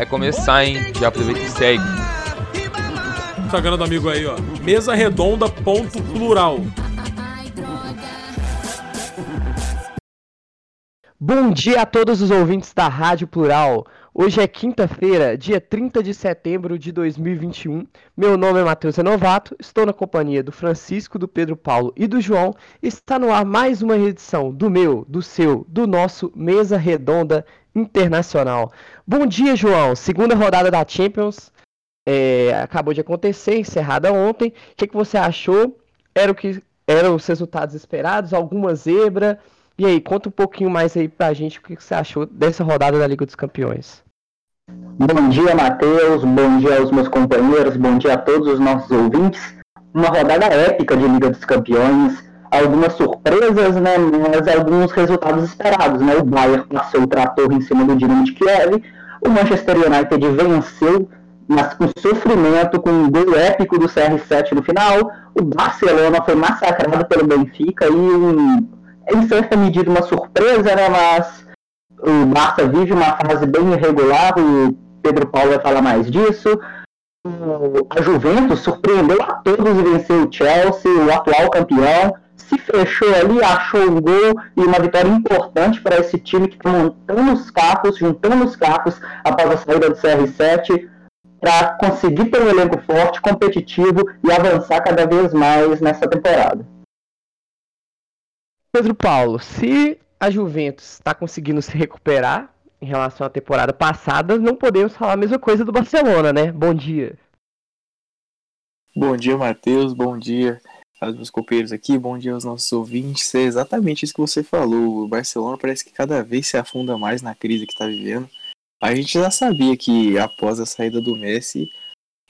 vai começar, hein? Já aproveita e segue. Instagram do amigo aí, ó. Mesa redonda ponto plural. Bom dia a todos os ouvintes da Rádio Plural. Hoje é quinta-feira, dia 30 de setembro de 2021. Meu nome é Matheus Renovato, estou na companhia do Francisco, do Pedro Paulo e do João. Está no ar mais uma edição do meu, do seu, do nosso Mesa Redonda Internacional. Bom dia, João. Segunda rodada da Champions é, acabou de acontecer, encerrada ontem. O que, que você achou? Era o que eram os resultados esperados? Alguma zebra? E aí, conta um pouquinho mais aí pra gente o que você achou dessa rodada da Liga dos Campeões. Bom dia, Matheus. Bom dia aos meus companheiros. Bom dia a todos os nossos ouvintes. Uma rodada épica de Liga dos Campeões. Algumas surpresas, né? Mas alguns resultados esperados, né? O Bayern passou o trator em cima do Dinamo de Kiev. O Manchester United venceu mas com sofrimento, com um gol épico do CR7 no final. O Barcelona foi massacrado pelo Benfica e em certa medida uma surpresa, né? Mas o Barça vive uma fase bem irregular, o Pedro Paulo vai falar mais disso. A Juventus surpreendeu a todos e venceu o Chelsea, o atual campeão. Se fechou ali, achou um gol e uma vitória importante para esse time que está montando os carros, juntando os carros após a saída do CR7, para conseguir ter um elenco forte, competitivo e avançar cada vez mais nessa temporada. Pedro Paulo, se a Juventus está conseguindo se recuperar em relação à temporada passada, não podemos falar a mesma coisa do Barcelona, né? Bom dia. Bom dia, Matheus. Bom dia aos meus companheiros aqui. Bom dia aos nossos ouvintes. É exatamente isso que você falou. O Barcelona parece que cada vez se afunda mais na crise que está vivendo. A gente já sabia que após a saída do Messi,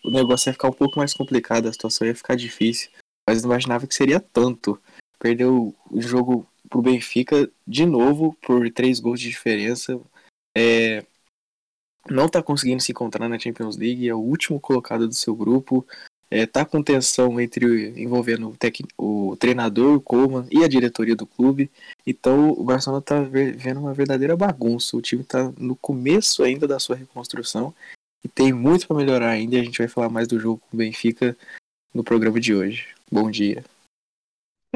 o negócio ia ficar um pouco mais complicado, a situação ia ficar difícil. Mas não imaginava que seria tanto perdeu o jogo pro Benfica de novo por três gols de diferença. É, não está conseguindo se encontrar na Champions League, é o último colocado do seu grupo. É, tá com tensão entre envolvendo o, tec, o treinador, o Coleman e a diretoria do clube. Então o Barcelona está vendo uma verdadeira bagunça. O time está no começo ainda da sua reconstrução e tem muito para melhorar ainda. A gente vai falar mais do jogo com o Benfica no programa de hoje. Bom dia.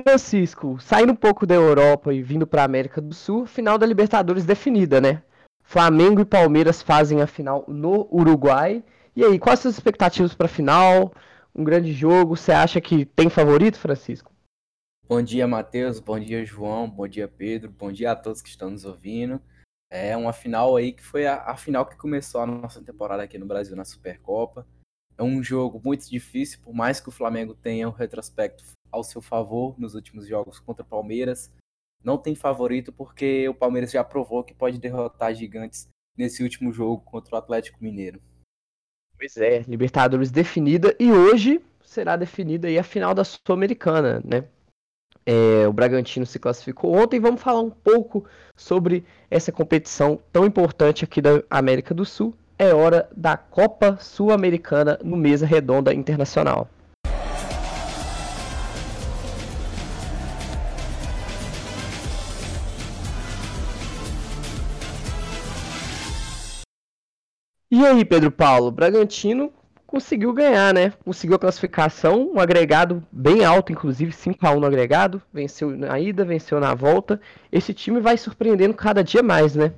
Francisco, saindo um pouco da Europa e vindo para a América do Sul, final da Libertadores definida, né? Flamengo e Palmeiras fazem a final no Uruguai. E aí, quais as expectativas para a final? Um grande jogo. Você acha que tem favorito, Francisco? Bom dia, Matheus. Bom dia, João. Bom dia, Pedro. Bom dia a todos que estão nos ouvindo. É uma final aí que foi a, a final que começou a nossa temporada aqui no Brasil na Supercopa. É um jogo muito difícil, por mais que o Flamengo tenha um retrospecto ao seu favor nos últimos jogos contra o Palmeiras. Não tem favorito porque o Palmeiras já provou que pode derrotar gigantes nesse último jogo contra o Atlético Mineiro. Pois é, Libertadores definida e hoje será definida aí a final da Sul-Americana, né? É, o Bragantino se classificou ontem. Vamos falar um pouco sobre essa competição tão importante aqui da América do Sul. É hora da Copa Sul-Americana no Mesa Redonda Internacional. E aí, Pedro Paulo, Bragantino conseguiu ganhar, né? Conseguiu a classificação, um agregado bem alto, inclusive 5 a 1 no agregado, venceu na ida, venceu na volta. Esse time vai surpreendendo cada dia mais, né?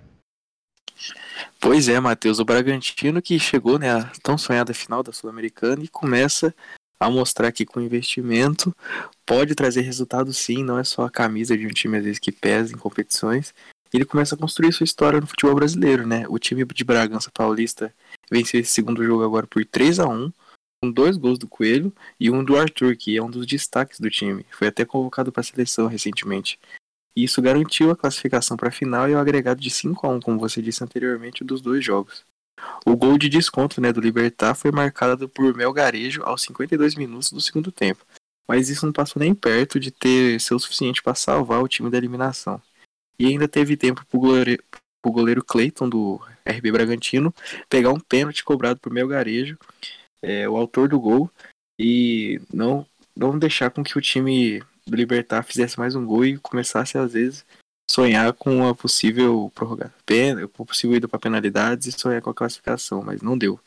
Pois é, Matheus, o Bragantino que chegou né, tão sonhada final da Sul-Americana e começa a mostrar que com investimento pode trazer resultado sim, não é só a camisa de um time às vezes que pesa em competições, ele começa a construir sua história no futebol brasileiro, né? O time de Bragança Paulista venceu esse segundo jogo agora por 3 a 1 com dois gols do Coelho e um do Arthur, que é um dos destaques do time. Foi até convocado para a seleção recentemente. E isso garantiu a classificação para a final e o agregado de 5 a 1 como você disse anteriormente, dos dois jogos. O gol de desconto né, do Libertar foi marcado por Mel Garejo aos 52 minutos do segundo tempo. Mas isso não passou nem perto de ter ser o suficiente para salvar o time da eliminação. E ainda teve tempo pro goleiro, pro goleiro Clayton do RB Bragantino pegar um pênalti cobrado por meu garejo, é, o autor do gol, e não, não deixar com que o time do Libertar fizesse mais um gol e começasse às vezes sonhar com uma possível prorrogar pena, possível ida para penalidades e sonhar com a classificação, mas não deu.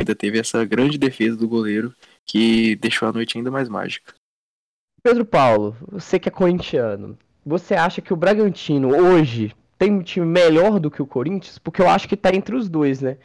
Ainda teve essa grande defesa do goleiro que deixou a noite ainda mais mágica. Pedro Paulo, você que é corintiano, você acha que o Bragantino hoje tem um time melhor do que o Corinthians? Porque eu acho que tá entre os dois, né?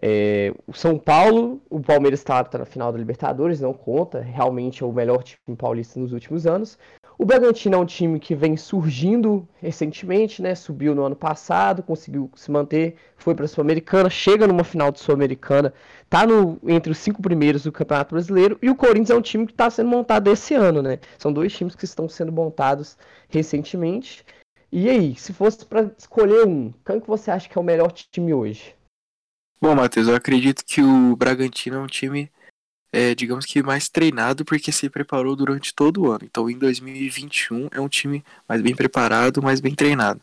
É, o São Paulo, o Palmeiras está tá na final da Libertadores, não conta, realmente é o melhor time paulista nos últimos anos. O Bragantino é um time que vem surgindo recentemente, né? Subiu no ano passado, conseguiu se manter, foi para a Sul-Americana, chega numa final de Sul-Americana, tá no, entre os cinco primeiros do Campeonato Brasileiro. E o Corinthians é um time que está sendo montado esse ano, né? São dois times que estão sendo montados recentemente. E aí, se fosse para escolher um, quem que você acha que é o melhor time hoje? Bom, Matheus, eu acredito que o Bragantino é um time é, digamos que mais treinado porque se preparou durante todo o ano. Então em 2021 é um time mais bem preparado, mais bem treinado.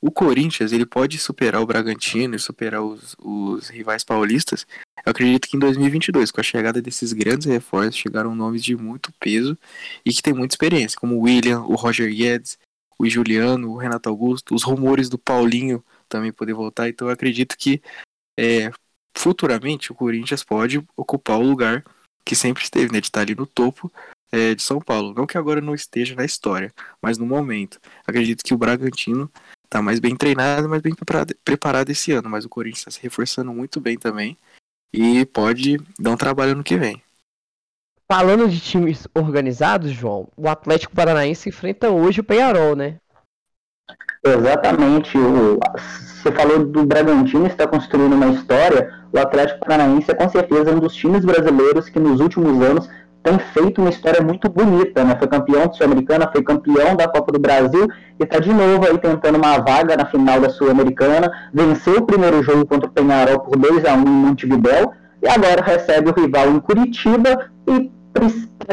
O Corinthians ele pode superar o Bragantino e superar os, os rivais paulistas. Eu acredito que em 2022, com a chegada desses grandes reforços, chegaram nomes de muito peso e que tem muita experiência, como o William, o Roger Guedes, o Juliano, o Renato Augusto, os rumores do Paulinho também poder voltar. Então eu acredito que é, futuramente o Corinthians pode ocupar o lugar que sempre esteve, né? De estar ali no topo é, de São Paulo. Não que agora não esteja na história, mas no momento. Acredito que o Bragantino está mais bem treinado, mais bem preparado esse ano, mas o Corinthians está se reforçando muito bem também e pode dar um trabalho no que vem. Falando de times organizados, João, o Atlético Paranaense enfrenta hoje o Penharol, né? Exatamente. O, você falou do Bragantino está construindo uma história. O Atlético Paranaense é com certeza um dos times brasileiros que nos últimos anos tem feito uma história muito bonita, né? Foi campeão Sul-Americana, foi campeão da Copa do Brasil e está de novo aí tentando uma vaga na final da Sul-Americana. Venceu o primeiro jogo contra o Penharol por 2 a 1 em Montevidéu e agora recebe o rival em Curitiba e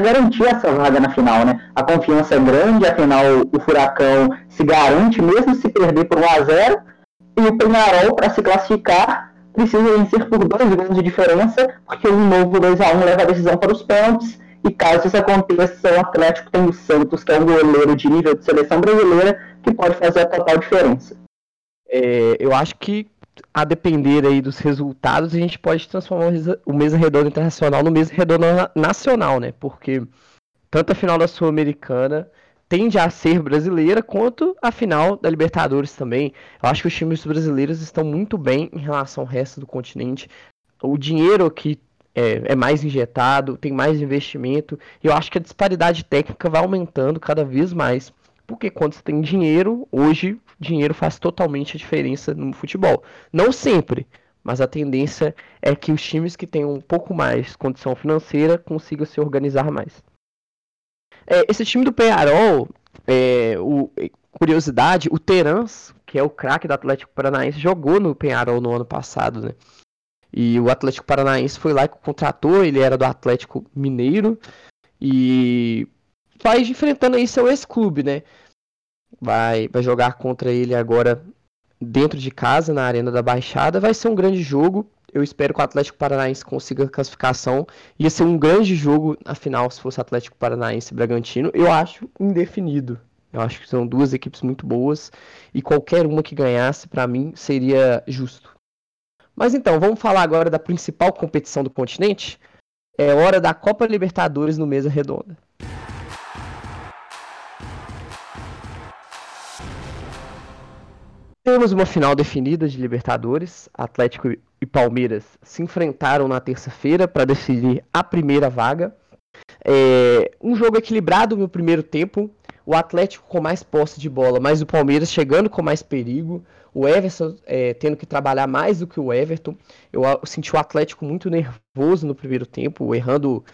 garantir essa vaga na final, né? A confiança é grande, afinal o Furacão se garante mesmo se perder por 1 a 0 e o Penharol para se classificar precisa vencer por dois gols de diferença, porque um novo 2 a 1 leva a decisão para os pênaltis. E caso isso aconteça, o Atlético tem o Santos, que é um goleiro de nível de seleção brasileira, que pode fazer a total diferença. É, eu acho que a depender aí dos resultados, a gente pode transformar o Mesa Redonda Internacional no Mesa Redonda Nacional, né? Porque tanto a final da Sul-Americana tende a ser brasileira, quanto a final da Libertadores também. Eu acho que os times brasileiros estão muito bem em relação ao resto do continente. O dinheiro aqui é, é mais injetado, tem mais investimento. Eu acho que a disparidade técnica vai aumentando cada vez mais. Porque quando você tem dinheiro, hoje dinheiro faz totalmente a diferença no futebol. Não sempre, mas a tendência é que os times que têm um pouco mais condição financeira consigam se organizar mais. É, esse time do Penharol, é, o, curiosidade, o Terans, que é o craque do Atlético Paranaense, jogou no Penharol no ano passado, né? E o Atlético Paranaense foi lá e contratou, ele era do Atlético Mineiro e vai enfrentando aí seu ex-clube, né? Vai, vai jogar contra ele agora dentro de casa, na Arena da Baixada. Vai ser um grande jogo. Eu espero que o Atlético Paranaense consiga a classificação. Ia ser um grande jogo, afinal, se fosse Atlético Paranaense e Bragantino. Eu acho indefinido. Eu acho que são duas equipes muito boas. E qualquer uma que ganhasse, para mim, seria justo. Mas então, vamos falar agora da principal competição do continente. É hora da Copa Libertadores no Mesa Redonda. Temos uma final definida de Libertadores. Atlético e Palmeiras se enfrentaram na terça-feira para decidir a primeira vaga. É, um jogo equilibrado no primeiro tempo. O Atlético com mais posse de bola, mas o Palmeiras chegando com mais perigo. O Everton é, tendo que trabalhar mais do que o Everton. Eu, eu senti o Atlético muito nervoso no primeiro tempo, errando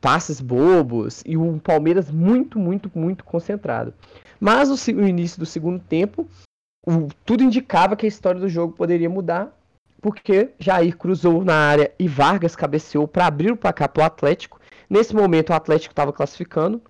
passes bobos. E o Palmeiras muito, muito, muito concentrado. Mas o início do segundo tempo o, tudo indicava que a história do jogo poderia mudar, porque Jair cruzou na área e Vargas cabeceou para abrir o placar para o Atlético. Nesse momento o Atlético estava classificando.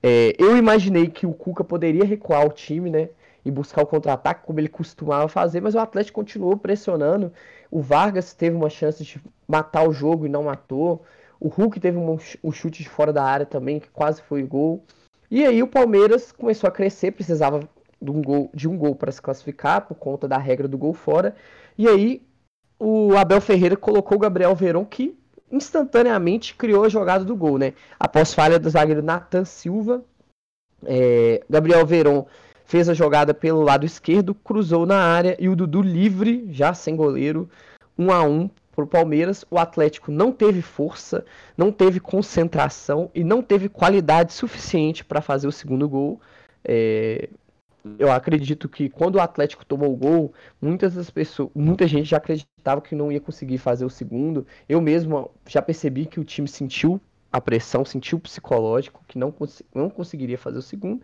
É, eu imaginei que o Cuca poderia recuar o time, né? E buscar o contra-ataque como ele costumava fazer, mas o Atlético continuou pressionando. O Vargas teve uma chance de matar o jogo e não matou. O Hulk teve um, um chute de fora da área também, que quase foi gol. E aí o Palmeiras começou a crescer, precisava de um gol, de um gol para se classificar por conta da regra do gol fora. E aí o Abel Ferreira colocou o Gabriel Veron que instantaneamente criou a jogada do gol, né? Após falha do zagueiro Nathan Silva, é, Gabriel Veron fez a jogada pelo lado esquerdo, cruzou na área e o Dudu livre, já sem goleiro, 1 a 1 para o Palmeiras. O Atlético não teve força, não teve concentração e não teve qualidade suficiente para fazer o segundo gol. É, eu acredito que quando o Atlético tomou o gol, muitas das pessoas, muita gente já acreditava que não ia conseguir fazer o segundo. Eu mesmo já percebi que o time sentiu a pressão, sentiu o psicológico, que não, cons não conseguiria fazer o segundo.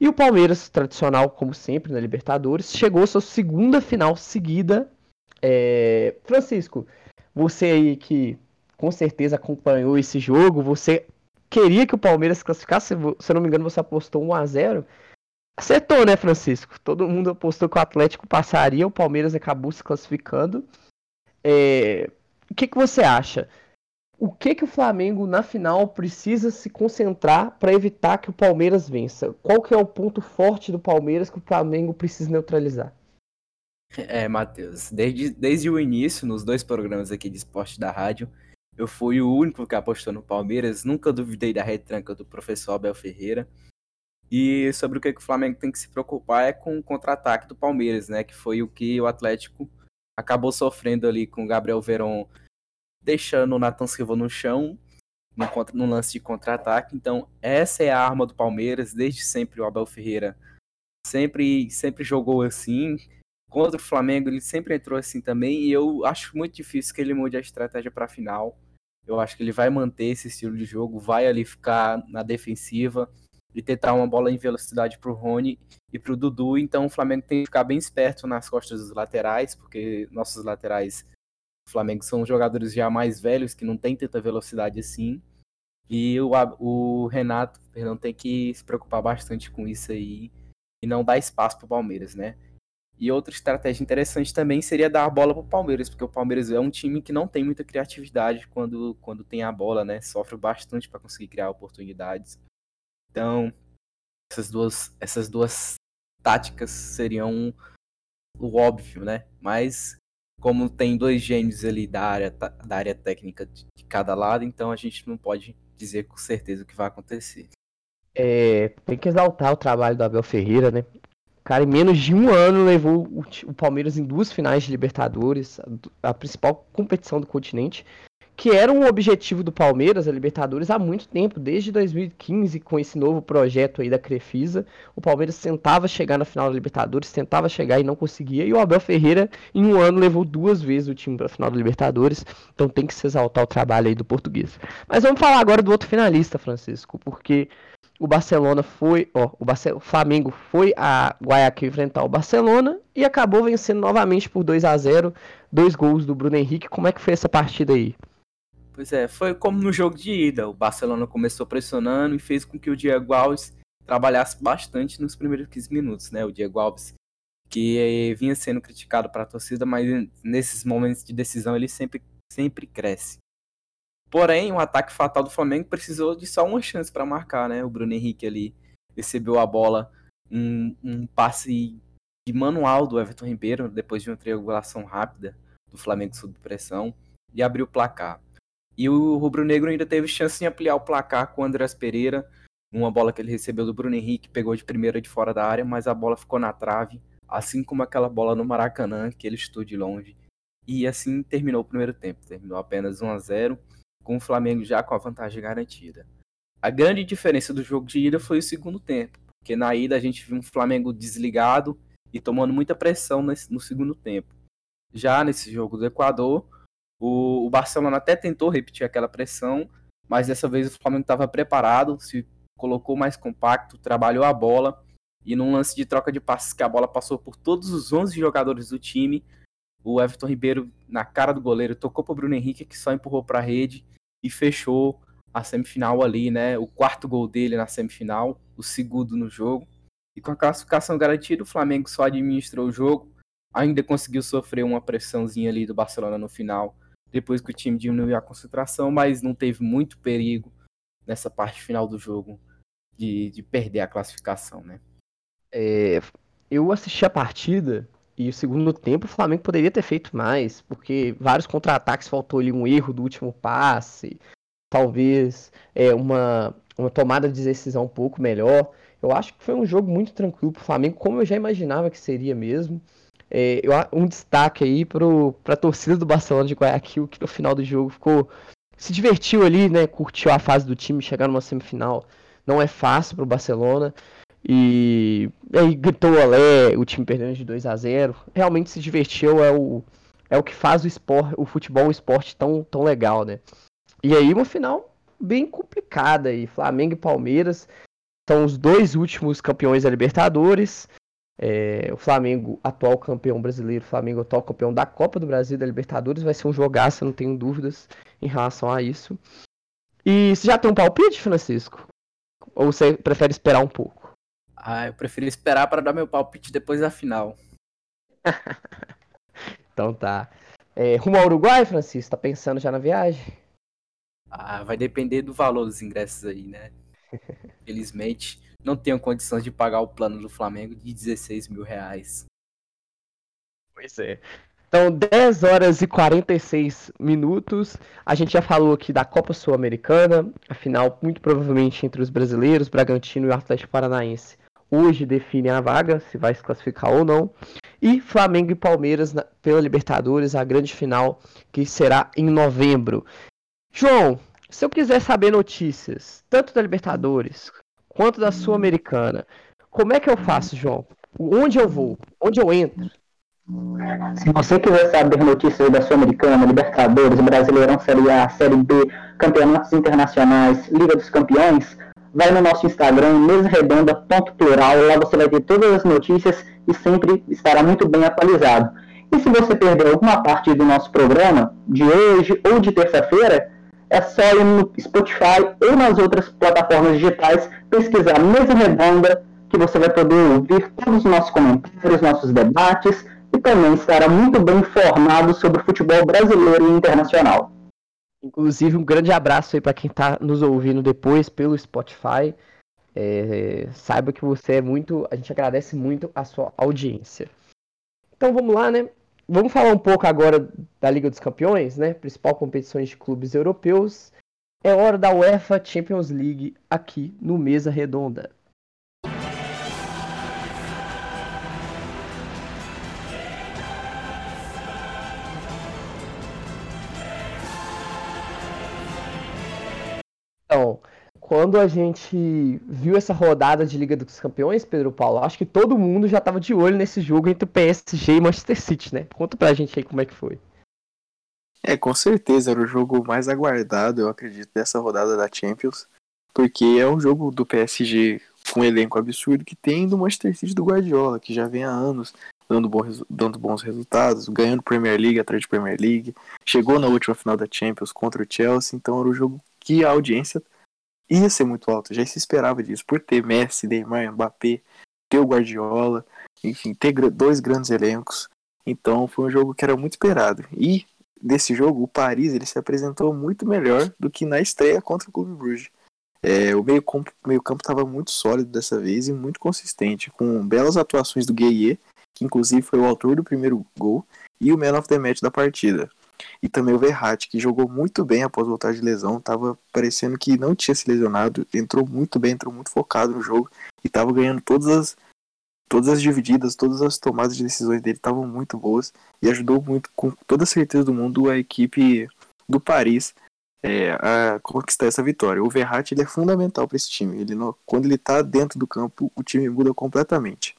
E o Palmeiras, tradicional como sempre na Libertadores, chegou à sua segunda final seguida. É... Francisco, você aí que com certeza acompanhou esse jogo, você queria que o Palmeiras classificasse, se eu não me engano, você apostou 1 a 0 Acertou, né, Francisco? Todo mundo apostou que o Atlético passaria, o Palmeiras acabou se classificando. É... O que, que você acha? O que, que o Flamengo na final precisa se concentrar para evitar que o Palmeiras vença? Qual que é o ponto forte do Palmeiras que o Flamengo precisa neutralizar? É, Matheus, desde, desde o início, nos dois programas aqui de esporte da rádio, eu fui o único que apostou no Palmeiras, nunca duvidei da retranca do professor Abel Ferreira. E sobre o que, o Flamengo tem que se preocupar é com o contra-ataque do Palmeiras, né? Que foi o que o Atlético acabou sofrendo ali com o Gabriel Veron deixando o Nathan Silva no chão no, no lance de contra-ataque. Então, essa é a arma do Palmeiras, desde sempre o Abel Ferreira sempre, sempre jogou assim. Contra o Flamengo, ele sempre entrou assim também. E eu acho muito difícil que ele mude a estratégia para a final. Eu acho que ele vai manter esse estilo de jogo, vai ali ficar na defensiva e tentar uma bola em velocidade para o Rony e para o Dudu. Então o Flamengo tem que ficar bem esperto nas costas dos laterais, porque nossos laterais do Flamengo são jogadores já mais velhos que não tem tanta velocidade assim. E o, o Renato perdão, tem que se preocupar bastante com isso aí e não dar espaço para o Palmeiras, né? E outra estratégia interessante também seria dar a bola para o Palmeiras, porque o Palmeiras é um time que não tem muita criatividade quando, quando tem a bola, né? Sofre bastante para conseguir criar oportunidades. Então, essas duas, essas duas táticas seriam o óbvio, né? Mas como tem dois gênios ali da área, da área técnica de cada lado, então a gente não pode dizer com certeza o que vai acontecer. É, tem que exaltar o trabalho do Abel Ferreira, né? Cara, em menos de um ano, levou o, Palmeiras em duas finais de Libertadores, a principal competição do continente que era um objetivo do Palmeiras, a Libertadores, há muito tempo, desde 2015, com esse novo projeto aí da Crefisa. O Palmeiras tentava chegar na final da Libertadores, tentava chegar e não conseguia. E o Abel Ferreira, em um ano, levou duas vezes o time para a final da Libertadores. Então tem que se exaltar o trabalho aí do português. Mas vamos falar agora do outro finalista, Francisco, porque o Barcelona foi, ó, o, Barce Flamengo foi a Guayaquil enfrentar o Barcelona e acabou vencendo novamente por 2 a 0 dois gols do Bruno Henrique. Como é que foi essa partida aí? Pois é, foi como no jogo de ida. O Barcelona começou pressionando e fez com que o Diego Alves trabalhasse bastante nos primeiros 15 minutos, né? O Diego Alves, que vinha sendo criticado para a torcida, mas nesses momentos de decisão ele sempre, sempre cresce. Porém, o ataque fatal do Flamengo precisou de só uma chance para marcar, né? O Bruno Henrique ali recebeu a bola, um, um passe de manual do Everton Ribeiro, depois de uma triangulação rápida do Flamengo sob pressão, e abriu o placar. E o Rubro Negro ainda teve chance de ampliar o placar com o Andrés Pereira. Uma bola que ele recebeu do Bruno Henrique, pegou de primeira de fora da área, mas a bola ficou na trave, assim como aquela bola no Maracanã, que ele estou de longe. E assim terminou o primeiro tempo. Terminou apenas 1 a 0 com o Flamengo já com a vantagem garantida. A grande diferença do jogo de ida foi o segundo tempo, porque na ida a gente viu um Flamengo desligado e tomando muita pressão no segundo tempo. Já nesse jogo do Equador, o, o Barcelona até tentou repetir aquela pressão, mas dessa vez o Flamengo estava preparado, se colocou mais compacto, trabalhou a bola e num lance de troca de passes que a bola passou por todos os 11 jogadores do time, o Everton Ribeiro na cara do goleiro tocou para o Bruno Henrique que só empurrou para a rede e fechou a semifinal ali, né? O quarto gol dele na semifinal, o segundo no jogo. E com a classificação garantida, o Flamengo só administrou o jogo, ainda conseguiu sofrer uma pressãozinha ali do Barcelona no final, depois que o time diminuiu a concentração, mas não teve muito perigo nessa parte final do jogo de, de perder a classificação, né? É, eu assisti a partida e o segundo tempo o Flamengo poderia ter feito mais, porque vários contra-ataques faltou ali um erro do último passe, talvez é, uma, uma tomada de decisão um pouco melhor. Eu acho que foi um jogo muito tranquilo para o Flamengo, como eu já imaginava que seria mesmo. É, um destaque aí para a torcida do Barcelona de Guayaquil, que no final do jogo ficou se divertiu ali, né? Curtiu a fase do time, chegar numa semifinal não é fácil para o Barcelona. E, aí gritou olé, o time perdendo de 2 a 0 Realmente se divertiu, é o, é o que faz o, esporte, o futebol esporte tão, tão legal, né? E aí uma final bem complicada aí. Flamengo e Palmeiras são os dois últimos campeões da Libertadores. É, o Flamengo, atual campeão brasileiro, o Flamengo, atual campeão da Copa do Brasil da Libertadores, vai ser um jogaço, não tenho dúvidas em relação a isso. E você já tem um palpite, Francisco? Ou você prefere esperar um pouco? Ah, eu prefiro esperar para dar meu palpite depois da final. então tá. É, rumo ao Uruguai, Francisco? Tá pensando já na viagem? Ah, vai depender do valor dos ingressos aí, né? Felizmente, não tenho condições de pagar o plano do Flamengo de 16 mil reais. Pois é. Então, 10 horas e 46 minutos. A gente já falou aqui da Copa Sul-Americana, a final muito provavelmente entre os brasileiros, Bragantino e Atlético Paranaense. Hoje define a vaga, se vai se classificar ou não. E Flamengo e Palmeiras na, pela Libertadores, a grande final que será em novembro. João, se eu quiser saber notícias, tanto da Libertadores quanto da Sul-Americana. Como é que eu faço, João? Onde eu vou? Onde eu entro? Se você quiser saber notícias da Sul-Americana, Libertadores, Brasileirão Série A, Série B, Campeonatos Internacionais, Liga dos Campeões, vai no nosso Instagram, mesaredonda.plural, lá você vai ter todas as notícias e sempre estará muito bem atualizado. E se você perdeu alguma parte do nosso programa, de hoje ou de terça-feira, é só ir no Spotify ou nas outras plataformas digitais pesquisar Mesa Redonda, que você vai poder ouvir todos os nossos comentários, nossos debates e também estará muito bem informado sobre o futebol brasileiro e internacional. Inclusive, um grande abraço aí para quem está nos ouvindo depois pelo Spotify. É, saiba que você é muito. A gente agradece muito a sua audiência. Então vamos lá, né? Vamos falar um pouco agora da Liga dos Campeões, né? Principal competições de clubes europeus. É hora da UEFA Champions League aqui no Mesa Redonda. Quando a gente viu essa rodada de Liga dos Campeões, Pedro Paulo, acho que todo mundo já estava de olho nesse jogo entre o PSG e Manchester City, né? Conta pra gente aí como é que foi. É, com certeza era o jogo mais aguardado, eu acredito, dessa rodada da Champions, porque é um jogo do PSG com um elenco absurdo que tem do Manchester City do Guardiola, que já vem há anos dando, bom, dando bons resultados, ganhando Premier League atrás de Premier League, chegou na última final da Champions contra o Chelsea, então era o jogo que a audiência ia ser muito alto, já se esperava disso, por ter Messi, Neymar, Mbappé, ter o Guardiola, enfim, ter dois grandes elencos. Então foi um jogo que era muito esperado. E desse jogo, o Paris ele se apresentou muito melhor do que na estreia contra o Clube Bruges. É, o meio-campo meio estava muito sólido dessa vez e muito consistente, com belas atuações do Gueye, que inclusive foi o autor do primeiro gol, e o man of the match da partida. E também o Verratti, que jogou muito bem após voltar de lesão, estava parecendo que não tinha se lesionado, entrou muito bem, entrou muito focado no jogo e estava ganhando todas as todas as divididas, todas as tomadas de decisões dele estavam muito boas e ajudou muito, com toda a certeza do mundo, a equipe do Paris é, a conquistar essa vitória. O Verratti ele é fundamental para esse time. Ele quando ele está dentro do campo, o time muda completamente.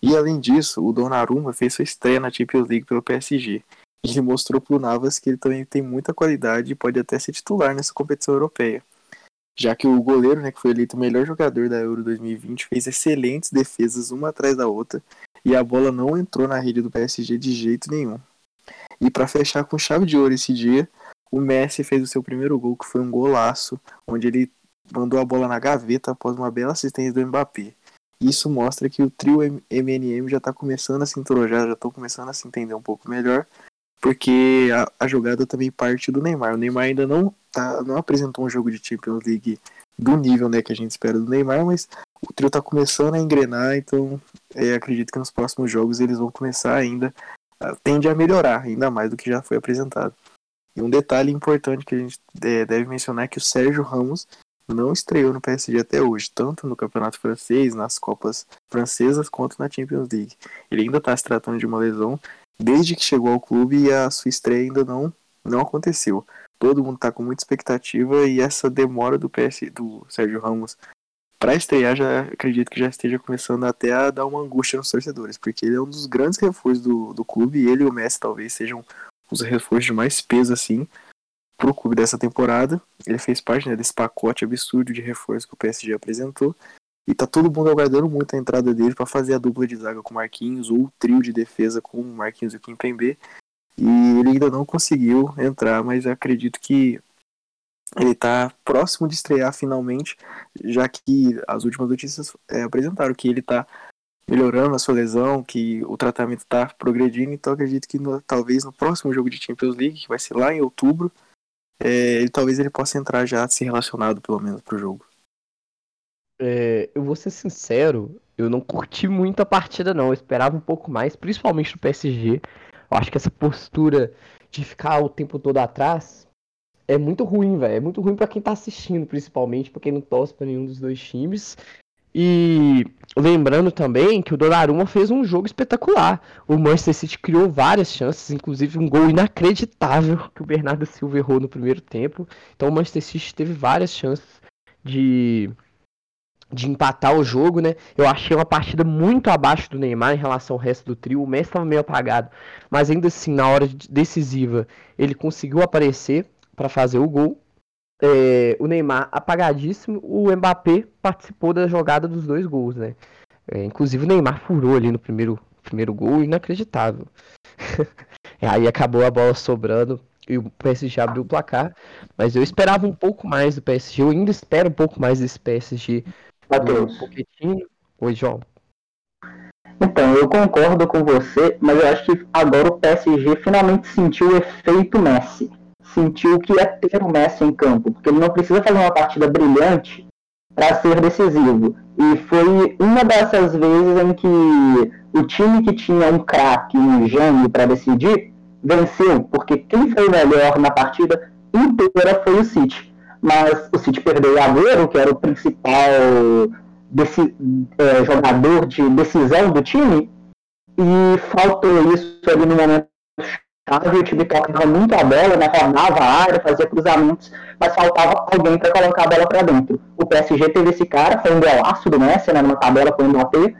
E além disso, o Donnarumma fez sua estreia na Champions League pelo PSG ele mostrou para o Navas que ele também tem muita qualidade e pode até ser titular nessa competição europeia. Já que o goleiro, né, que foi eleito o melhor jogador da Euro 2020, fez excelentes defesas uma atrás da outra e a bola não entrou na rede do PSG de jeito nenhum. E para fechar com chave de ouro esse dia, o Messi fez o seu primeiro gol, que foi um golaço, onde ele mandou a bola na gaveta após uma bela assistência do Mbappé. Isso mostra que o trio MNM já está começando a se entrojar, já estão começando a se entender um pouco melhor porque a, a, jogada também parte do Neymar. O Neymar ainda não, tá, não apresentou um jogo de Champions League do nível né, que a gente espera do Neymar, mas o trio tá começando a engrenar, então é, acredito que nos próximos jogos eles vão começar ainda, a, tende a melhorar ainda mais do que já foi apresentado. E um detalhe importante que a gente é, deve mencionar é que o Sérgio Ramos não estreou no PSG até hoje, tanto no campeonato francês, nas Copas francesas, quanto na Champions League. Ele ainda está se tratando de uma lesão desde que chegou ao clube e a sua estreia ainda não, não aconteceu. Todo mundo está com muita expectativa e essa demora do PS do Sérgio Ramos para estrear já acredito que já esteja começando até a dar uma angústia nos torcedores, porque ele é um dos grandes reforços do, do clube e ele e o Messi talvez sejam os reforços de mais peso assim para o clube dessa temporada. Ele fez parte né, desse pacote absurdo de reforço que o PSG apresentou. E tá todo mundo aguardando muito a entrada dele para fazer a dupla de zaga com Marquinhos ou o trio de defesa com Marquinhos e Kimpembe. E ele ainda não conseguiu entrar, mas acredito que ele está próximo de estrear finalmente, já que as últimas notícias é, apresentaram que ele está melhorando a sua lesão, que o tratamento está progredindo, então acredito que no, talvez no próximo jogo de Champions League, que vai ser lá em outubro, é, ele, talvez ele possa entrar já se relacionado pelo menos pro jogo. É, eu vou ser sincero, eu não curti muito a partida não, eu esperava um pouco mais, principalmente do PSG. Eu acho que essa postura de ficar o tempo todo atrás é muito ruim, velho. É muito ruim para quem tá assistindo, principalmente, para quem não torce para nenhum dos dois times. E lembrando também que o Donnarumma fez um jogo espetacular. O Manchester City criou várias chances, inclusive um gol inacreditável que o Bernardo Silva errou no primeiro tempo. Então o Manchester City teve várias chances de de empatar o jogo, né? Eu achei uma partida muito abaixo do Neymar em relação ao resto do trio. O Messi estava meio apagado, mas ainda assim, na hora decisiva, ele conseguiu aparecer para fazer o gol é, o Neymar apagadíssimo, o Mbappé participou da jogada dos dois gols, né? É, inclusive o Neymar furou ali no primeiro, primeiro gol, inacreditável. Aí acabou a bola sobrando e o PSG abriu o placar. Mas eu esperava um pouco mais do PSG, eu ainda espero um pouco mais desse PSG. Matheus. Oi, João. Então, eu concordo com você, mas eu acho que agora o PSG finalmente sentiu o efeito Messi sentiu que é ter o Messi em campo, porque ele não precisa fazer uma partida brilhante para ser decisivo. E foi uma dessas vezes em que o time que tinha um craque, um gênio para decidir, venceu, porque quem foi melhor na partida inteira foi o City. Mas o City perdeu o Agüero, que era o principal desse, é, jogador de decisão do time, e faltou isso ali no momento chave, o time tocava muito a bola, né, rodava a área, fazia cruzamentos, mas faltava alguém para colocar a bola para dentro. O PSG teve esse cara, foi um golaço do Messi, né, numa tabela com o Mbappé,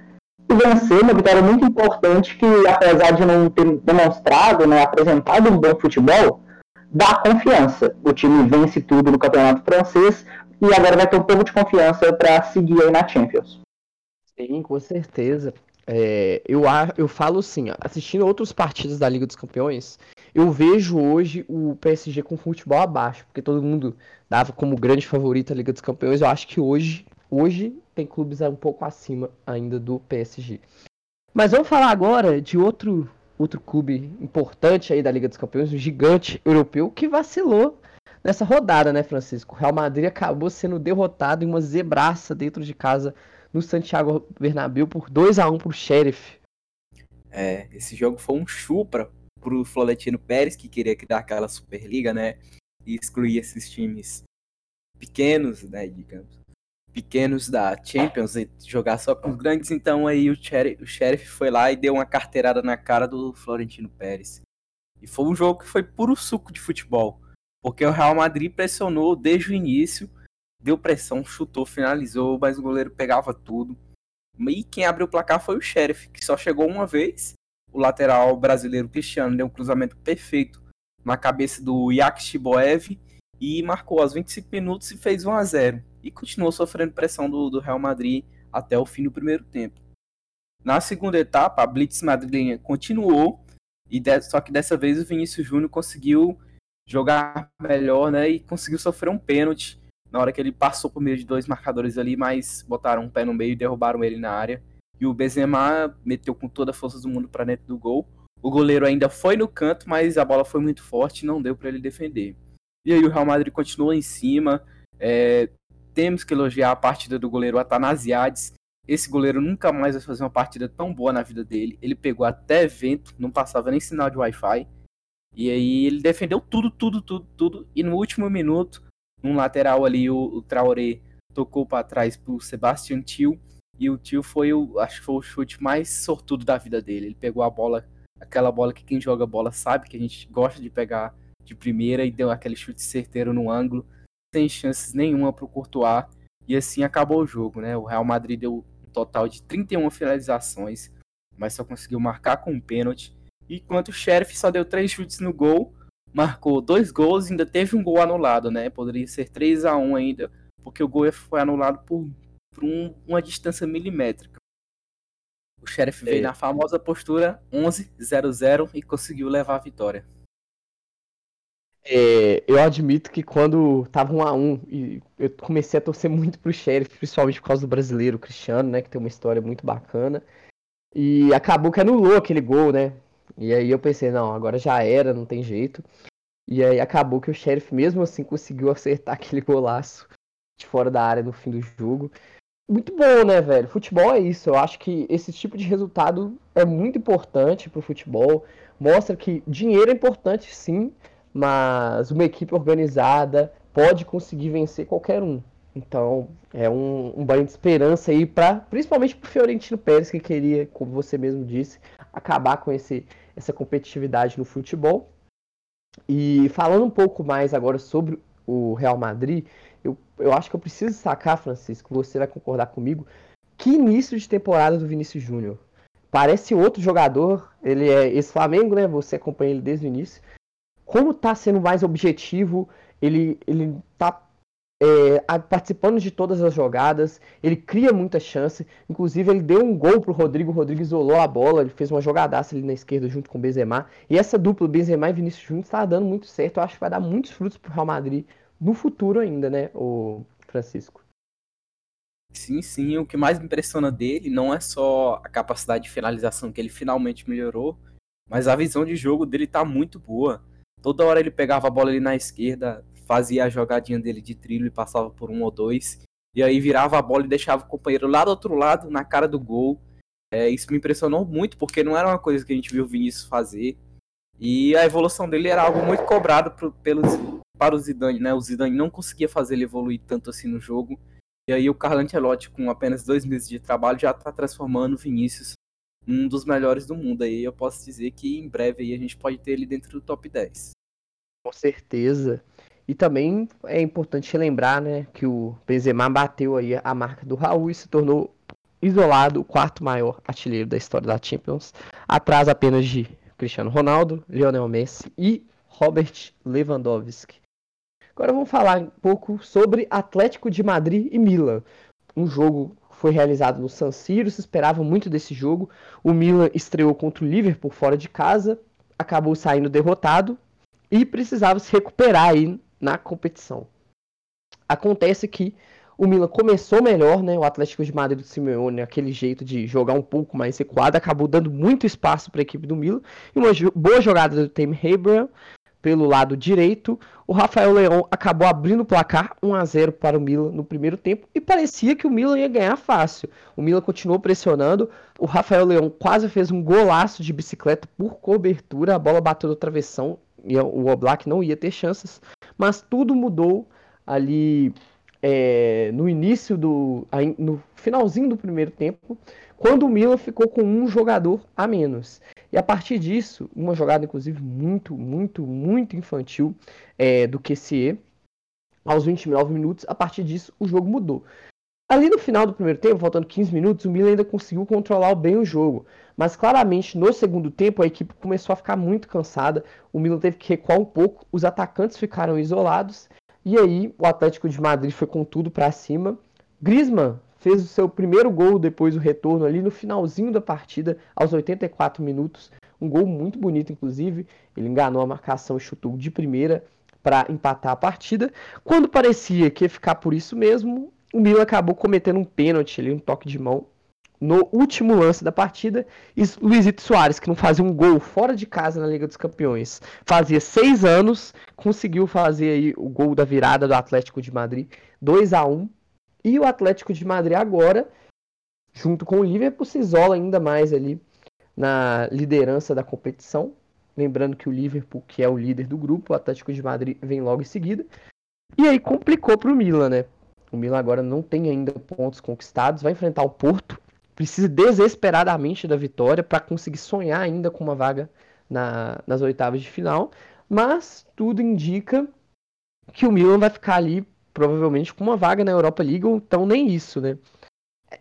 e venceu uma vitória muito importante que, apesar de não ter demonstrado, né, apresentado um bom futebol, dá confiança. O time vence tudo no campeonato francês e agora vai ter um pouco de confiança para seguir aí na Champions. Sim, com certeza. É, eu, eu falo assim, assistindo outros partidos da Liga dos Campeões, eu vejo hoje o PSG com futebol abaixo, porque todo mundo dava como grande favorito a Liga dos Campeões. Eu acho que hoje, hoje tem clubes um pouco acima ainda do PSG. Mas vamos falar agora de outro, outro clube importante aí da Liga dos Campeões, um gigante europeu que vacilou nessa rodada, né, Francisco? O Real Madrid acabou sendo derrotado em uma zebraça dentro de casa no Santiago Bernabéu por 2 a 1 pro Sheriff. É, esse jogo foi um chupra pro Florentino Pérez, que queria criar aquela Superliga, né? E excluir esses times pequenos, né, digamos, pequenos da Champions e jogar só com os grandes. Então aí o Sheriff, o Sheriff foi lá e deu uma carteirada na cara do Florentino Pérez. E foi um jogo que foi puro suco de futebol, porque o Real Madrid pressionou desde o início deu pressão, chutou, finalizou, mas o goleiro pegava tudo. E quem abriu o placar foi o Sheriff, que só chegou uma vez. O lateral brasileiro Cristiano deu um cruzamento perfeito na cabeça do Yak Shiboev e marcou aos 25 minutos e fez 1 a 0 E continuou sofrendo pressão do, do Real Madrid até o fim do primeiro tempo. Na segunda etapa, a Blitz madrilenha continuou, e de, só que dessa vez o Vinícius Júnior conseguiu jogar melhor né, e conseguiu sofrer um pênalti na hora que ele passou por meio de dois marcadores ali, mas botaram um pé no meio e derrubaram ele na área. E o Benzema meteu com toda a força do mundo para dentro do gol. O goleiro ainda foi no canto, mas a bola foi muito forte e não deu para ele defender. E aí o Real Madrid continuou em cima, é, temos que elogiar a partida do goleiro Atanasiades. Esse goleiro nunca mais vai fazer uma partida tão boa na vida dele. Ele pegou até vento, não passava nem sinal de Wi-Fi. E aí ele defendeu tudo, tudo, tudo, tudo. E no último minuto, num lateral ali, o, o Traoré tocou para trás pro Sebastian Tio. E o Tio foi o, acho que foi o chute mais sortudo da vida dele. Ele pegou a bola, aquela bola que quem joga bola sabe que a gente gosta de pegar de primeira e deu aquele chute certeiro no ângulo, sem chances nenhuma pro Courtois. E assim acabou o jogo, né? O Real Madrid deu um total de 31 finalizações, mas só conseguiu marcar com um pênalti. Enquanto o Sheriff só deu três chutes no gol, marcou dois gols e ainda teve um gol anulado, né? Poderia ser 3 a 1 ainda, porque o gol foi anulado por, por um, uma distância milimétrica. O Sheriff é. veio na famosa postura 11-0-0 e conseguiu levar a vitória. É, eu admito que quando tava um a um, e eu comecei a torcer muito pro Sheriff, principalmente por causa do brasileiro, Cristiano, né? Que tem uma história muito bacana. E acabou que anulou aquele gol, né? E aí eu pensei, não, agora já era, não tem jeito. E aí acabou que o Sheriff mesmo assim conseguiu acertar aquele golaço de fora da área no fim do jogo. Muito bom, né, velho? Futebol é isso. Eu acho que esse tipo de resultado é muito importante pro futebol. Mostra que dinheiro é importante sim, mas uma equipe organizada pode conseguir vencer qualquer um. Então, é um, um banho de esperança aí, pra, principalmente para o Fiorentino Pérez, que queria, como você mesmo disse, acabar com esse, essa competitividade no futebol. E falando um pouco mais agora sobre o Real Madrid, eu, eu acho que eu preciso sacar, Francisco, você vai concordar comigo, que início de temporada do Vinícius Júnior. Parece outro jogador, ele é ex-Flamengo, né? Você acompanha ele desde o início. Como tá sendo mais objetivo, ele, ele tá é, participando de todas as jogadas, ele cria muita chance. Inclusive, ele deu um gol pro Rodrigo, o Rodrigo isolou a bola, ele fez uma jogadaça ali na esquerda junto com o Benzema. E essa dupla, Benzema e Vinícius Júnior, está dando muito certo. Eu acho que vai dar muitos frutos pro Real Madrid no futuro ainda, né, o Francisco? Sim, sim. O que mais me impressiona dele não é só a capacidade de finalização que ele finalmente melhorou, mas a visão de jogo dele tá muito boa. Toda hora ele pegava a bola ali na esquerda, fazia a jogadinha dele de trilho e passava por um ou dois. E aí virava a bola e deixava o companheiro lá do outro lado, na cara do gol. É, isso me impressionou muito, porque não era uma coisa que a gente viu o Vinícius fazer. E a evolução dele era algo muito cobrado pro, pelos, para o Zidane, né? O Zidane não conseguia fazer ele evoluir tanto assim no jogo. E aí o Carlo Ancelotti, com apenas dois meses de trabalho, já está transformando o Vinícius um dos melhores do mundo. Aí eu posso dizer que em breve aí a gente pode ter ele dentro do top 10. Com certeza. E também é importante lembrar, né, que o Benzema bateu aí a marca do Raul e se tornou isolado o quarto maior artilheiro da história da Champions, atrás apenas de Cristiano Ronaldo, Lionel Messi e Robert Lewandowski. Agora vamos falar um pouco sobre Atlético de Madrid e Milan. Um jogo foi realizado no San Siro, se esperava muito desse jogo. O Milan estreou contra o Liverpool fora de casa, acabou saindo derrotado e precisava se recuperar aí na competição. Acontece que o Milan começou melhor, né? O Atlético de Madrid do Simeone, aquele jeito de jogar um pouco mais recuado, acabou dando muito espaço para a equipe do Milan. E uma boa jogada do Tim Abraham pelo lado direito. O Rafael Leão acabou abrindo o placar 1 a 0 para o Milan no primeiro tempo e parecia que o Milan ia ganhar fácil. O Milan continuou pressionando. O Rafael Leão quase fez um golaço de bicicleta por cobertura. A bola bateu no travessão e o Oblak não ia ter chances mas tudo mudou ali é, no início do. no finalzinho do primeiro tempo, quando o Milan ficou com um jogador a menos. E a partir disso, uma jogada, inclusive, muito, muito, muito infantil é, do QCE, aos 29 minutos, a partir disso o jogo mudou. Ali no final do primeiro tempo, faltando 15 minutos, o Milan ainda conseguiu controlar bem o jogo. Mas claramente no segundo tempo a equipe começou a ficar muito cansada. O Milan teve que recuar um pouco, os atacantes ficaram isolados. E aí o Atlético de Madrid foi com tudo para cima. Griezmann fez o seu primeiro gol depois do retorno ali no finalzinho da partida, aos 84 minutos. Um gol muito bonito, inclusive. Ele enganou a marcação e chutou de primeira para empatar a partida. Quando parecia que ia ficar por isso mesmo, o Milan acabou cometendo um pênalti ali, um toque de mão no último lance da partida, e Luizito Soares, que não fazia um gol fora de casa na Liga dos Campeões, fazia seis anos, conseguiu fazer aí o gol da virada do Atlético de Madrid, 2 a 1 E o Atlético de Madrid agora, junto com o Liverpool, se isola ainda mais ali na liderança da competição. Lembrando que o Liverpool, que é o líder do grupo, o Atlético de Madrid vem logo em seguida. E aí complicou para o Milan, né? O Milan agora não tem ainda pontos conquistados, vai enfrentar o Porto, precisa desesperadamente da vitória para conseguir sonhar ainda com uma vaga na, nas oitavas de final, mas tudo indica que o Milan vai ficar ali provavelmente com uma vaga na Europa League, ou então nem isso, né?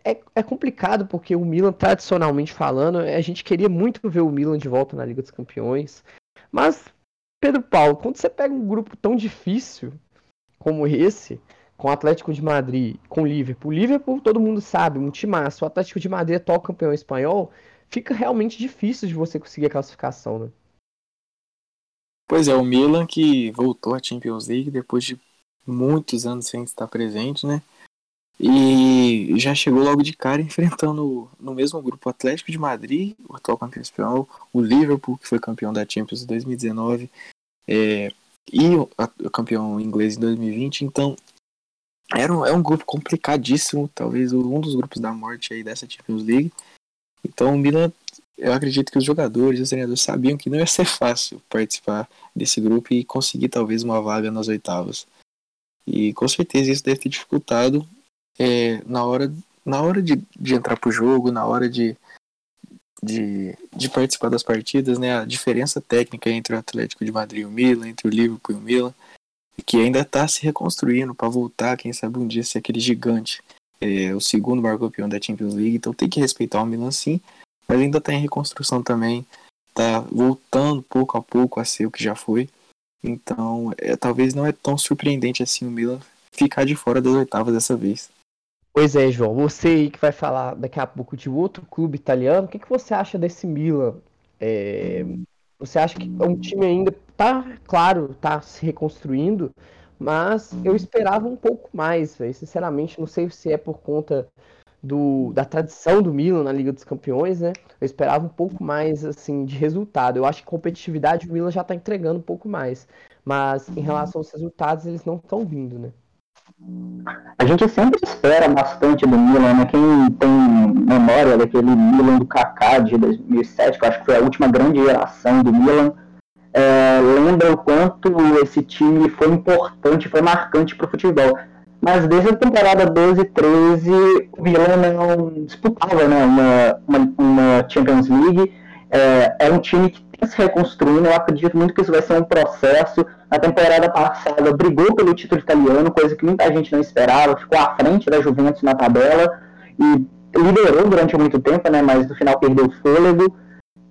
É, é complicado porque o Milan, tradicionalmente falando, a gente queria muito ver o Milan de volta na Liga dos Campeões, mas, Pedro Paulo, quando você pega um grupo tão difícil como esse, com o Atlético de Madrid, com o Liverpool, o Liverpool todo mundo sabe, um massa, o Atlético de Madrid é atual campeão espanhol, fica realmente difícil de você conseguir a classificação, né? Pois é, o Milan que voltou à Champions League depois de muitos anos sem estar presente, né? E já chegou logo de cara enfrentando no mesmo grupo o Atlético de Madrid, o atual campeão espanhol, o Liverpool, que foi campeão da Champions em 2019, é, e o, a, o, campeão inglês em 2020. Então, era um, é um grupo complicadíssimo, talvez um dos grupos da morte aí dessa Champions League. Então, o Milan, eu acredito que os jogadores os treinadores sabiam que não ia ser fácil participar desse grupo e conseguir talvez uma vaga nas oitavas. E com certeza isso deve ter dificultado é, na hora, na hora de, de entrar pro jogo, na hora de, de, de participar das partidas, né? A diferença técnica entre o Atlético de Madrid e o Milan, entre o Liverpool e o Milan, que ainda está se reconstruindo para voltar, quem sabe um dia ser aquele gigante, é, o segundo maior campeão da Champions League. Então tem que respeitar o Milan sim, mas ainda está em reconstrução também, está voltando pouco a pouco a ser o que já foi. Então, é, talvez não é tão surpreendente assim o Milan ficar de fora das oitavas dessa vez. Pois é, João. Você aí que vai falar daqui a pouco de outro clube italiano, o que, que você acha desse Milan? É... Você acha que é um time ainda tá, claro, tá se reconstruindo, mas eu esperava um pouco mais, véio. sinceramente. Não sei se é por conta do, da tradição do Milan na Liga dos Campeões, né? Eu esperava um pouco mais assim de resultado. Eu acho que competitividade o Milan já está entregando um pouco mais, mas em relação aos resultados eles não estão vindo, né? A gente sempre espera bastante do Milan, né? Quem tem memória daquele Milan do Kaká de 2007, que eu acho que foi a última grande geração do Milan, é, lembra o quanto esse time foi importante, foi marcante para o futebol mas desde a temporada 12 13 o Milan não disputava né, uma, uma, uma Champions League. É, é, um time que está se reconstruindo, eu acredito muito que isso vai ser um processo. Na temporada passada brigou pelo título italiano, coisa que muita gente não esperava, ficou à frente da Juventus na tabela e liderou durante muito tempo, né, mas no final perdeu o fôlego.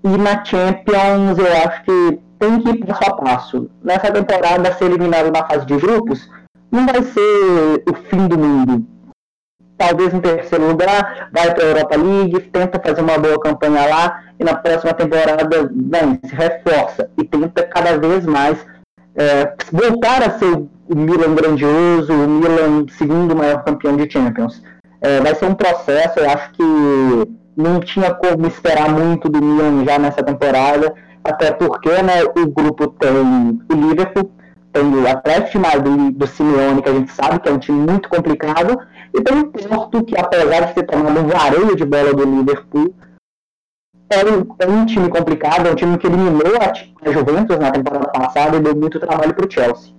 E na Champions eu acho que tem que ir passo a passo. Nessa temporada, ser eliminado na fase de grupos não vai ser o fim do mundo. Talvez no terceiro lugar, vai para a Europa League, tenta fazer uma boa campanha lá e na próxima temporada bem, se reforça e tenta cada vez mais é, voltar a ser o Milan grandioso, o Milan segundo maior campeão de Champions. É, vai ser um processo, eu acho que não tinha como esperar muito do Milan já nessa temporada, até porque né, o grupo tem o Liverpool, tem o Atlético de Madrid do Simeone, que a gente sabe que é um time muito complicado, e tem o Porto, que apesar de ter tomado um vareio de bola do Liverpool, é um, é um time complicado, é um time que eliminou a, a Juventus na temporada passada e deu muito trabalho para o Chelsea.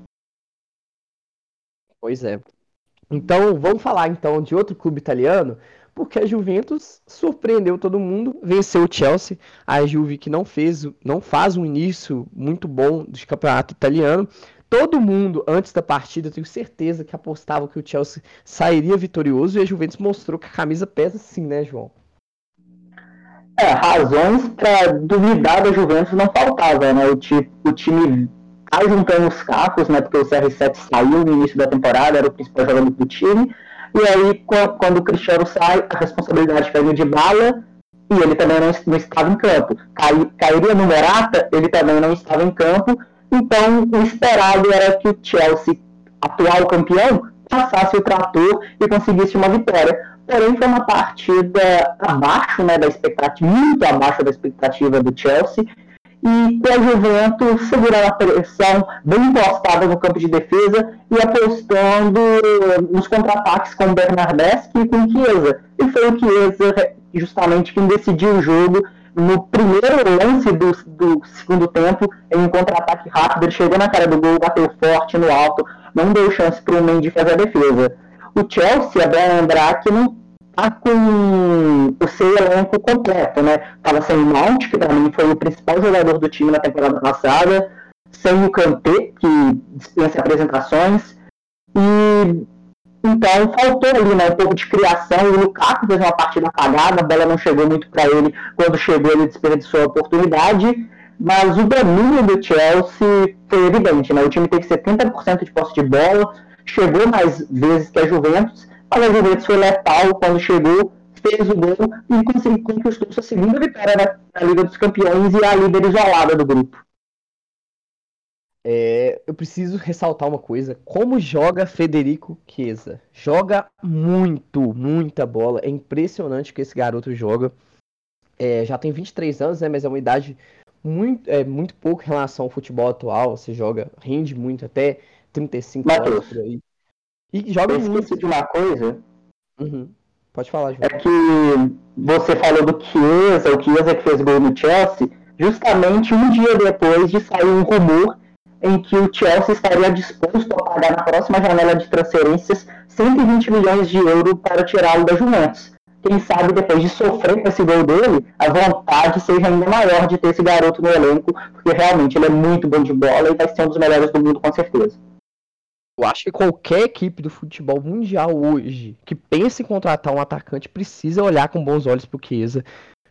Pois é. Então, vamos falar então de outro clube italiano, porque a Juventus surpreendeu todo mundo, venceu o Chelsea, a Juve que não fez, não faz um início muito bom de campeonato italiano, todo mundo, antes da partida, eu tenho certeza que apostava que o Chelsea sairia vitorioso e a Juventus mostrou que a camisa pesa sim, né, João? É, razões para duvidar da Juventus não faltava, né? O, ti, o time tá juntando os cacos, né? Porque o CR7 saiu no início da temporada, era o principal jogador do time. E aí, quando o Cristiano sai, a responsabilidade caiu de bala e ele também não, não estava em campo. Cai, cairia no Morata, ele também não estava em campo então, o esperado era que o Chelsea, atual campeão, passasse o trator e conseguisse uma vitória. Porém, foi uma partida abaixo né, da expectativa, muito abaixo da expectativa do Chelsea. e com a Juventus segurando a pressão, bem encostada no campo de defesa e apostando nos contra-ataques com Bernardeschi e com Chiesa. E foi o Chiesa justamente quem decidiu o jogo no primeiro lance do, do segundo tempo, em um contra-ataque rápido, ele chegou na cara do gol, bateu forte no alto, não deu chance para o Mendy fazer a defesa. O Chelsea, é lembrar que não tá com o seu elenco completo, né? Tava sem o Mount, que para mim foi o principal jogador do time na temporada passada, sem o Kanté, que dispensa apresentações, e então faltou ali né, um pouco de criação. O Lukaku fez uma partida apagada, a bola não chegou muito para ele. Quando chegou, ele desperdiçou a oportunidade. Mas o domínio do Chelsea foi evidente. Né? O time teve 70% de posse de bola, chegou mais vezes que a Juventus, mas a Juventus foi letal quando chegou, fez o gol e conseguiu conquistou sua segunda vitória na, na Liga dos Campeões e a líder isolada do grupo. É, eu preciso ressaltar uma coisa. Como joga Federico Chiesa? Joga muito, muita bola. É impressionante que esse garoto joga. É, já tem 23 anos, né? Mas é uma idade muito, é, muito pouco em relação ao futebol atual. Você joga, rende muito, até 35 Matheus, anos por aí. E joga eu muito. esqueci de uma coisa. Uhum. Pode falar, João. É que você falou do Chiesa, o Chiesa que fez gol no Chelsea, justamente um dia depois de sair um rumor em que o Chelsea estaria disposto a pagar na próxima janela de transferências 120 milhões de euros para tirá-lo da Juventus. Quem sabe depois de sofrer com esse gol dele, a vontade seja ainda maior de ter esse garoto no elenco, porque realmente ele é muito bom de bola e vai ser um dos melhores do mundo com certeza. Eu acho que qualquer equipe do futebol mundial hoje que pense em contratar um atacante precisa olhar com bons olhos pro Chiesa.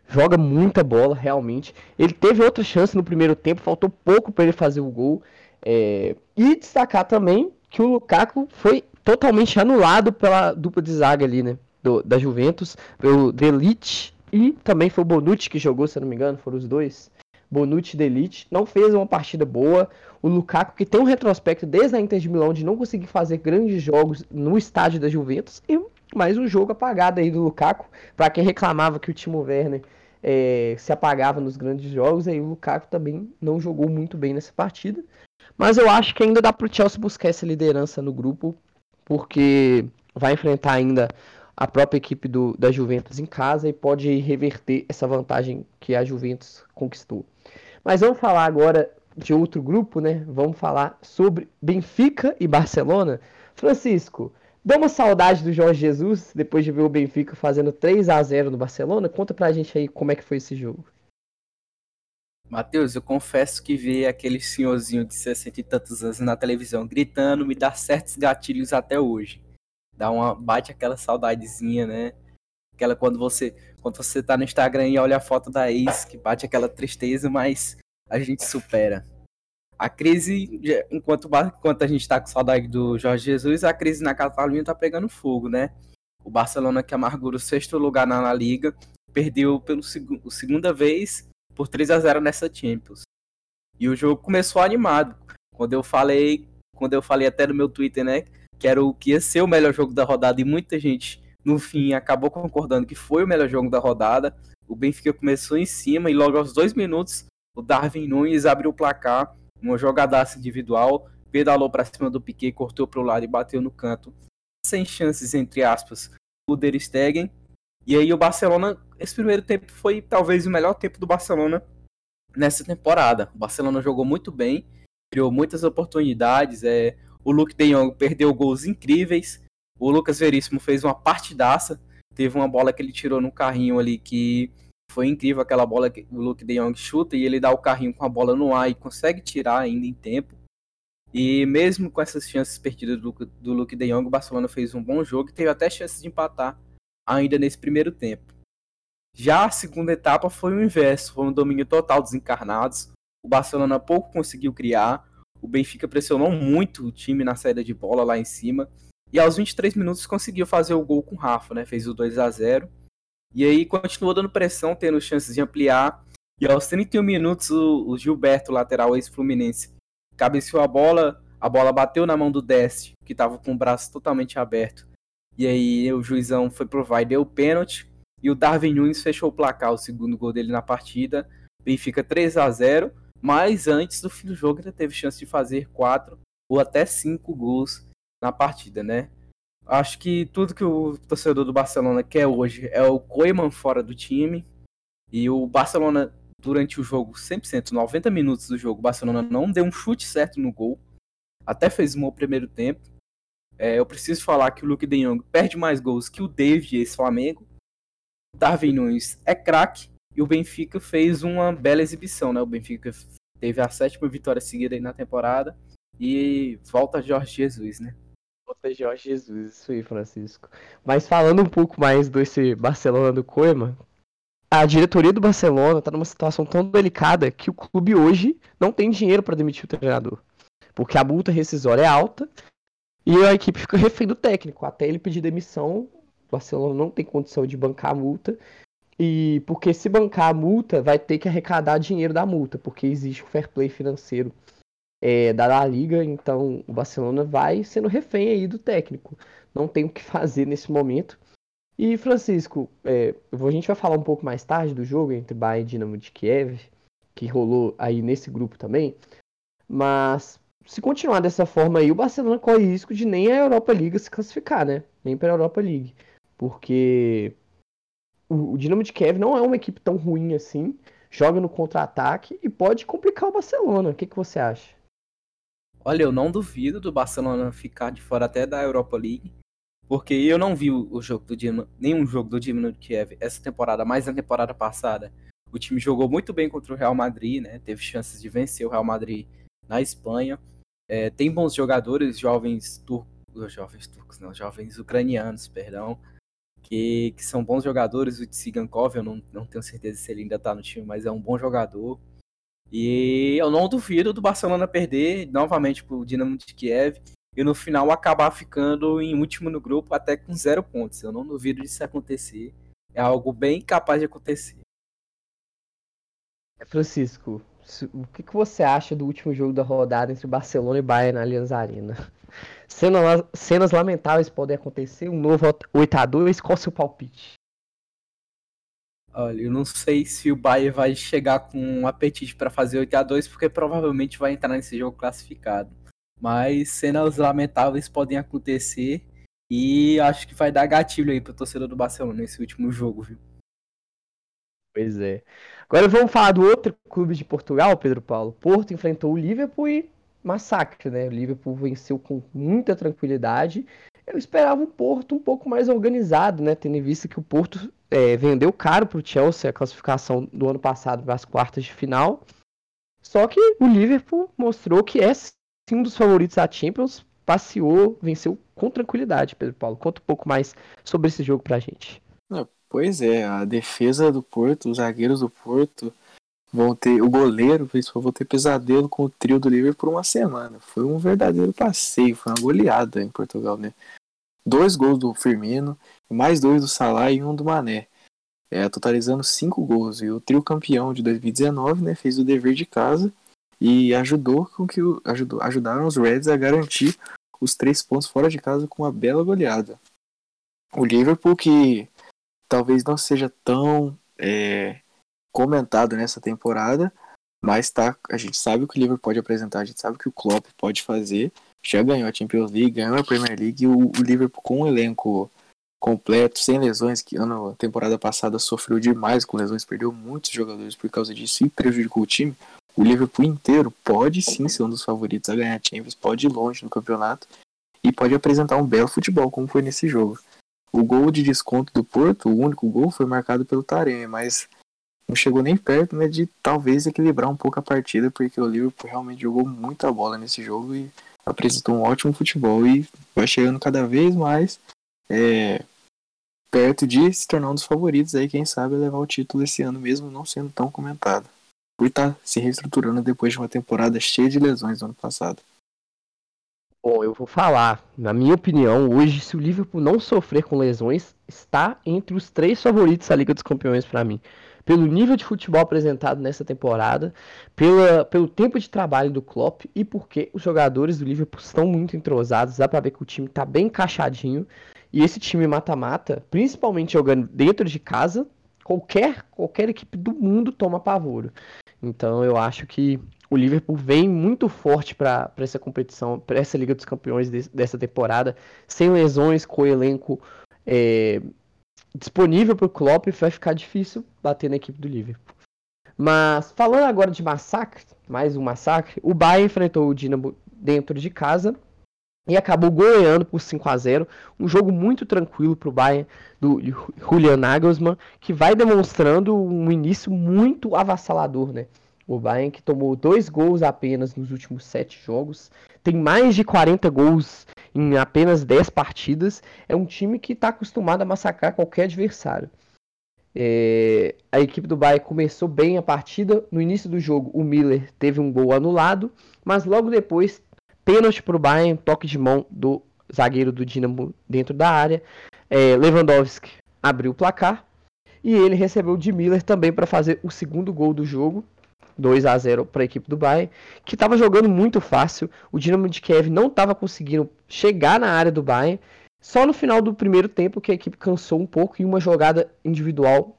Joga muita bola, realmente. Ele teve outra chance no primeiro tempo, faltou pouco para ele fazer o gol. É, e destacar também que o Lukaku foi totalmente anulado pela dupla de zaga ali, né? Do, da Juventus, pelo Delite e também foi o Bonucci que jogou, se eu não me engano, foram os dois. Bonucci e Delite não fez uma partida boa. O Lukaku que tem um retrospecto desde a Inter de Milão de não conseguir fazer grandes jogos no estádio da Juventus e mais um jogo apagado aí do Lukaku. Para quem reclamava que o Timo Werner é, se apagava nos grandes jogos, aí o Lukaku também não jogou muito bem nessa partida. Mas eu acho que ainda dá para o Chelsea buscar essa liderança no grupo, porque vai enfrentar ainda a própria equipe do, da Juventus em casa e pode reverter essa vantagem que a Juventus conquistou. Mas vamos falar agora de outro grupo, né? Vamos falar sobre Benfica e Barcelona. Francisco, dá uma saudade do Jorge Jesus depois de ver o Benfica fazendo 3 a 0 no Barcelona? Conta pra gente aí como é que foi esse jogo. Matheus, eu confesso que ver aquele senhorzinho de 60 e tantos anos na televisão gritando me dá certos gatilhos até hoje. Dá uma bate aquela saudadezinha, né? Aquela quando você quando você tá no Instagram e olha a foto da ex, que bate aquela tristeza, mas a gente supera. A crise, enquanto, enquanto a gente tá com saudade do Jorge Jesus, a crise na Catalunha tá pegando fogo, né? O Barcelona que amargura o sexto lugar na, na liga, perdeu pela seg segunda vez por 3 a 0 nessa Champions. E o jogo começou animado. Quando eu falei, quando eu falei até no meu Twitter, né, que era o que ia ser o melhor jogo da rodada e muita gente no fim acabou concordando que foi o melhor jogo da rodada. O Benfica começou em cima e logo aos dois minutos o Darwin Nunes abriu o placar, uma jogadaça individual, pedalou para cima do Piquet, cortou para o lado e bateu no canto, sem chances entre aspas, o Der Stegen. E aí o Barcelona, esse primeiro tempo foi talvez o melhor tempo do Barcelona nessa temporada. O Barcelona jogou muito bem, criou muitas oportunidades, é, o Luke de Jong perdeu gols incríveis, o Lucas Veríssimo fez uma partidaça, teve uma bola que ele tirou no carrinho ali que foi incrível aquela bola que o Luke de Jong chuta e ele dá o carrinho com a bola no ar e consegue tirar ainda em tempo. E mesmo com essas chances perdidas do, do Luke de Jong, o Barcelona fez um bom jogo e teve até chances de empatar ainda nesse primeiro tempo. Já a segunda etapa foi o inverso, foi um domínio total dos encarnados. O Barcelona pouco conseguiu criar, o Benfica pressionou muito o time na saída de bola lá em cima. E aos 23 minutos conseguiu fazer o gol com o Rafa, né? Fez o 2 a 0 e aí continuou dando pressão, tendo chances de ampliar. E aos 31 minutos, o, Gilberto, lateral ex-fluminense, cabeceou a bola, a bola bateu na mão do Deste, que estava com o braço totalmente aberto. E aí o juizão foi pro vai, deu o pênalti. E o Darwin Nunes fechou o placar, o segundo gol dele na partida. Benfica 3 a 0 mas antes do fim do jogo ele teve chance de fazer quatro ou até cinco gols na partida, né? Acho que tudo que o torcedor do Barcelona quer hoje é o Koeman fora do time. E o Barcelona, durante o jogo, 100%, 90 minutos do jogo, o Barcelona não deu um chute certo no gol. Até fez um bom primeiro tempo. É, eu preciso falar que o Luke de Jong perde mais gols que o David, esse Flamengo. Darwin Nunes é craque. E o Benfica fez uma bela exibição, né? O Benfica teve a sétima vitória seguida aí na temporada. E volta Jorge Jesus, né? Volta Jorge Jesus, isso aí, Francisco. Mas falando um pouco mais desse Barcelona do Koeman, a diretoria do Barcelona está numa situação tão delicada que o clube hoje não tem dinheiro para demitir o treinador. Porque a multa rescisória é alta e a equipe fica refém do técnico. Até ele pedir demissão, o Barcelona não tem condição de bancar a multa. E porque se bancar a multa, vai ter que arrecadar dinheiro da multa, porque existe o fair play financeiro é, da La Liga, então o Barcelona vai sendo refém aí do técnico. Não tem o que fazer nesse momento. E Francisco, é, a gente vai falar um pouco mais tarde do jogo entre Bayern e Dinamo de Kiev, que rolou aí nesse grupo também. Mas se continuar dessa forma aí, o Barcelona corre risco de nem a Europa League se classificar, né? Nem para a Europa League. Porque o, o Dinamo de Kiev não é uma equipe tão ruim assim, joga no contra-ataque e pode complicar o Barcelona. O que, que você acha? Olha, eu não duvido do Barcelona ficar de fora até da Europa League, porque eu não vi o jogo do Dinamo, nenhum jogo do Dinamo de Kiev essa temporada, mas na temporada passada. O time jogou muito bem contra o Real Madrid, né? Teve chances de vencer o Real Madrid na Espanha. É, tem bons jogadores, jovens turcos, jovens turcos, não, jovens ucranianos, perdão, que, que são bons jogadores. O Tsigankov, eu não, não tenho certeza se ele ainda tá no time, mas é um bom jogador. E eu não duvido do Barcelona perder novamente pro Dinamo de Kiev e no final acabar ficando em último no grupo até com zero pontos. Eu não duvido disso acontecer. É algo bem capaz de acontecer. Francisco, o que, que você acha do último jogo da rodada entre Barcelona e Bayern na Allianz Arena? Cenas, cenas lamentáveis podem acontecer, um novo 8x2, qual o seu palpite? Olha, eu não sei se o Bayern vai chegar com um apetite para fazer 8 a 2 porque provavelmente vai entrar nesse jogo classificado. Mas cenas lamentáveis podem acontecer e acho que vai dar gatilho aí pro torcedor do Barcelona nesse último jogo, viu? Pois é. Agora vamos falar do outro clube de Portugal, Pedro Paulo. Porto enfrentou o Liverpool e massacre, né? O Liverpool venceu com muita tranquilidade. Eu esperava um Porto um pouco mais organizado, né? Tendo em vista que o Porto é, vendeu caro para o Chelsea a classificação do ano passado para as quartas de final. Só que o Liverpool mostrou que é sim um dos favoritos da Champions, passeou, venceu com tranquilidade, Pedro Paulo. Conta um pouco mais sobre esse jogo para a gente. Pois é, a defesa do Porto, os zagueiros do Porto vão ter, o goleiro vão ter pesadelo com o trio do Liverpool por uma semana. Foi um verdadeiro passeio, foi uma goleada em Portugal, né? Dois gols do Firmino, mais dois do Salah e um do Mané. É, totalizando cinco gols. E o trio campeão de 2019 né, fez o dever de casa e ajudou com que o, ajudou, ajudaram os Reds a garantir os três pontos fora de casa com uma bela goleada. O Liverpool, que talvez não seja tão é, comentado nessa temporada, mas tá, a gente sabe o que o Liverpool pode apresentar, a gente sabe o que o Klopp pode fazer já ganhou a Champions League, ganhou a Premier League o, o Liverpool com um elenco completo, sem lesões, que ano temporada passada sofreu demais com lesões, perdeu muitos jogadores por causa disso e prejudicou o time. O Liverpool inteiro pode sim ser um dos favoritos a ganhar a Champions, pode ir longe no campeonato e pode apresentar um belo futebol, como foi nesse jogo. O gol de desconto do Porto, o único gol, foi marcado pelo Taremi, mas não chegou nem perto né, de talvez equilibrar um pouco a partida, porque o Liverpool realmente jogou muita bola nesse jogo e apresentou um ótimo futebol e vai chegando cada vez mais é, perto de se tornar um dos favoritos aí, quem sabe levar o título esse ano mesmo não sendo tão comentado. Por estar tá se reestruturando depois de uma temporada cheia de lesões no ano passado. Bom, eu vou falar. Na minha opinião, hoje, se o Liverpool não sofrer com lesões, está entre os três favoritos da Liga dos Campeões para mim pelo nível de futebol apresentado nessa temporada, pela, pelo tempo de trabalho do Klopp e porque os jogadores do Liverpool estão muito entrosados. Dá pra ver que o time tá bem encaixadinho. E esse time mata-mata, principalmente jogando dentro de casa, qualquer, qualquer equipe do mundo toma pavoro. Então eu acho que o Liverpool vem muito forte para essa competição, para essa Liga dos Campeões de, dessa temporada, sem lesões, com o elenco é, disponível para o Klopp, vai ficar difícil bater na equipe do Liverpool. Mas falando agora de massacre, mais um massacre, o Bayern enfrentou o Dinamo dentro de casa e acabou goleando por 5 a 0 Um jogo muito tranquilo para o Bayern do Julian Nagelsmann, que vai demonstrando um início muito avassalador, né? O Bayern que tomou dois gols apenas nos últimos sete jogos, tem mais de 40 gols em apenas 10 partidas. É um time que está acostumado a massacrar qualquer adversário. É... a equipe do Bayern começou bem a partida. No início do jogo, o Miller teve um gol anulado, mas logo depois Pênalti para o Bayern, toque de mão do zagueiro do Dinamo dentro da área. É, Lewandowski abriu o placar. E ele recebeu de Miller também para fazer o segundo gol do jogo. 2 a 0 para a equipe do Bayern, que estava jogando muito fácil. O Dinamo de Kiev não estava conseguindo chegar na área do Bayern. Só no final do primeiro tempo que a equipe cansou um pouco e uma jogada individual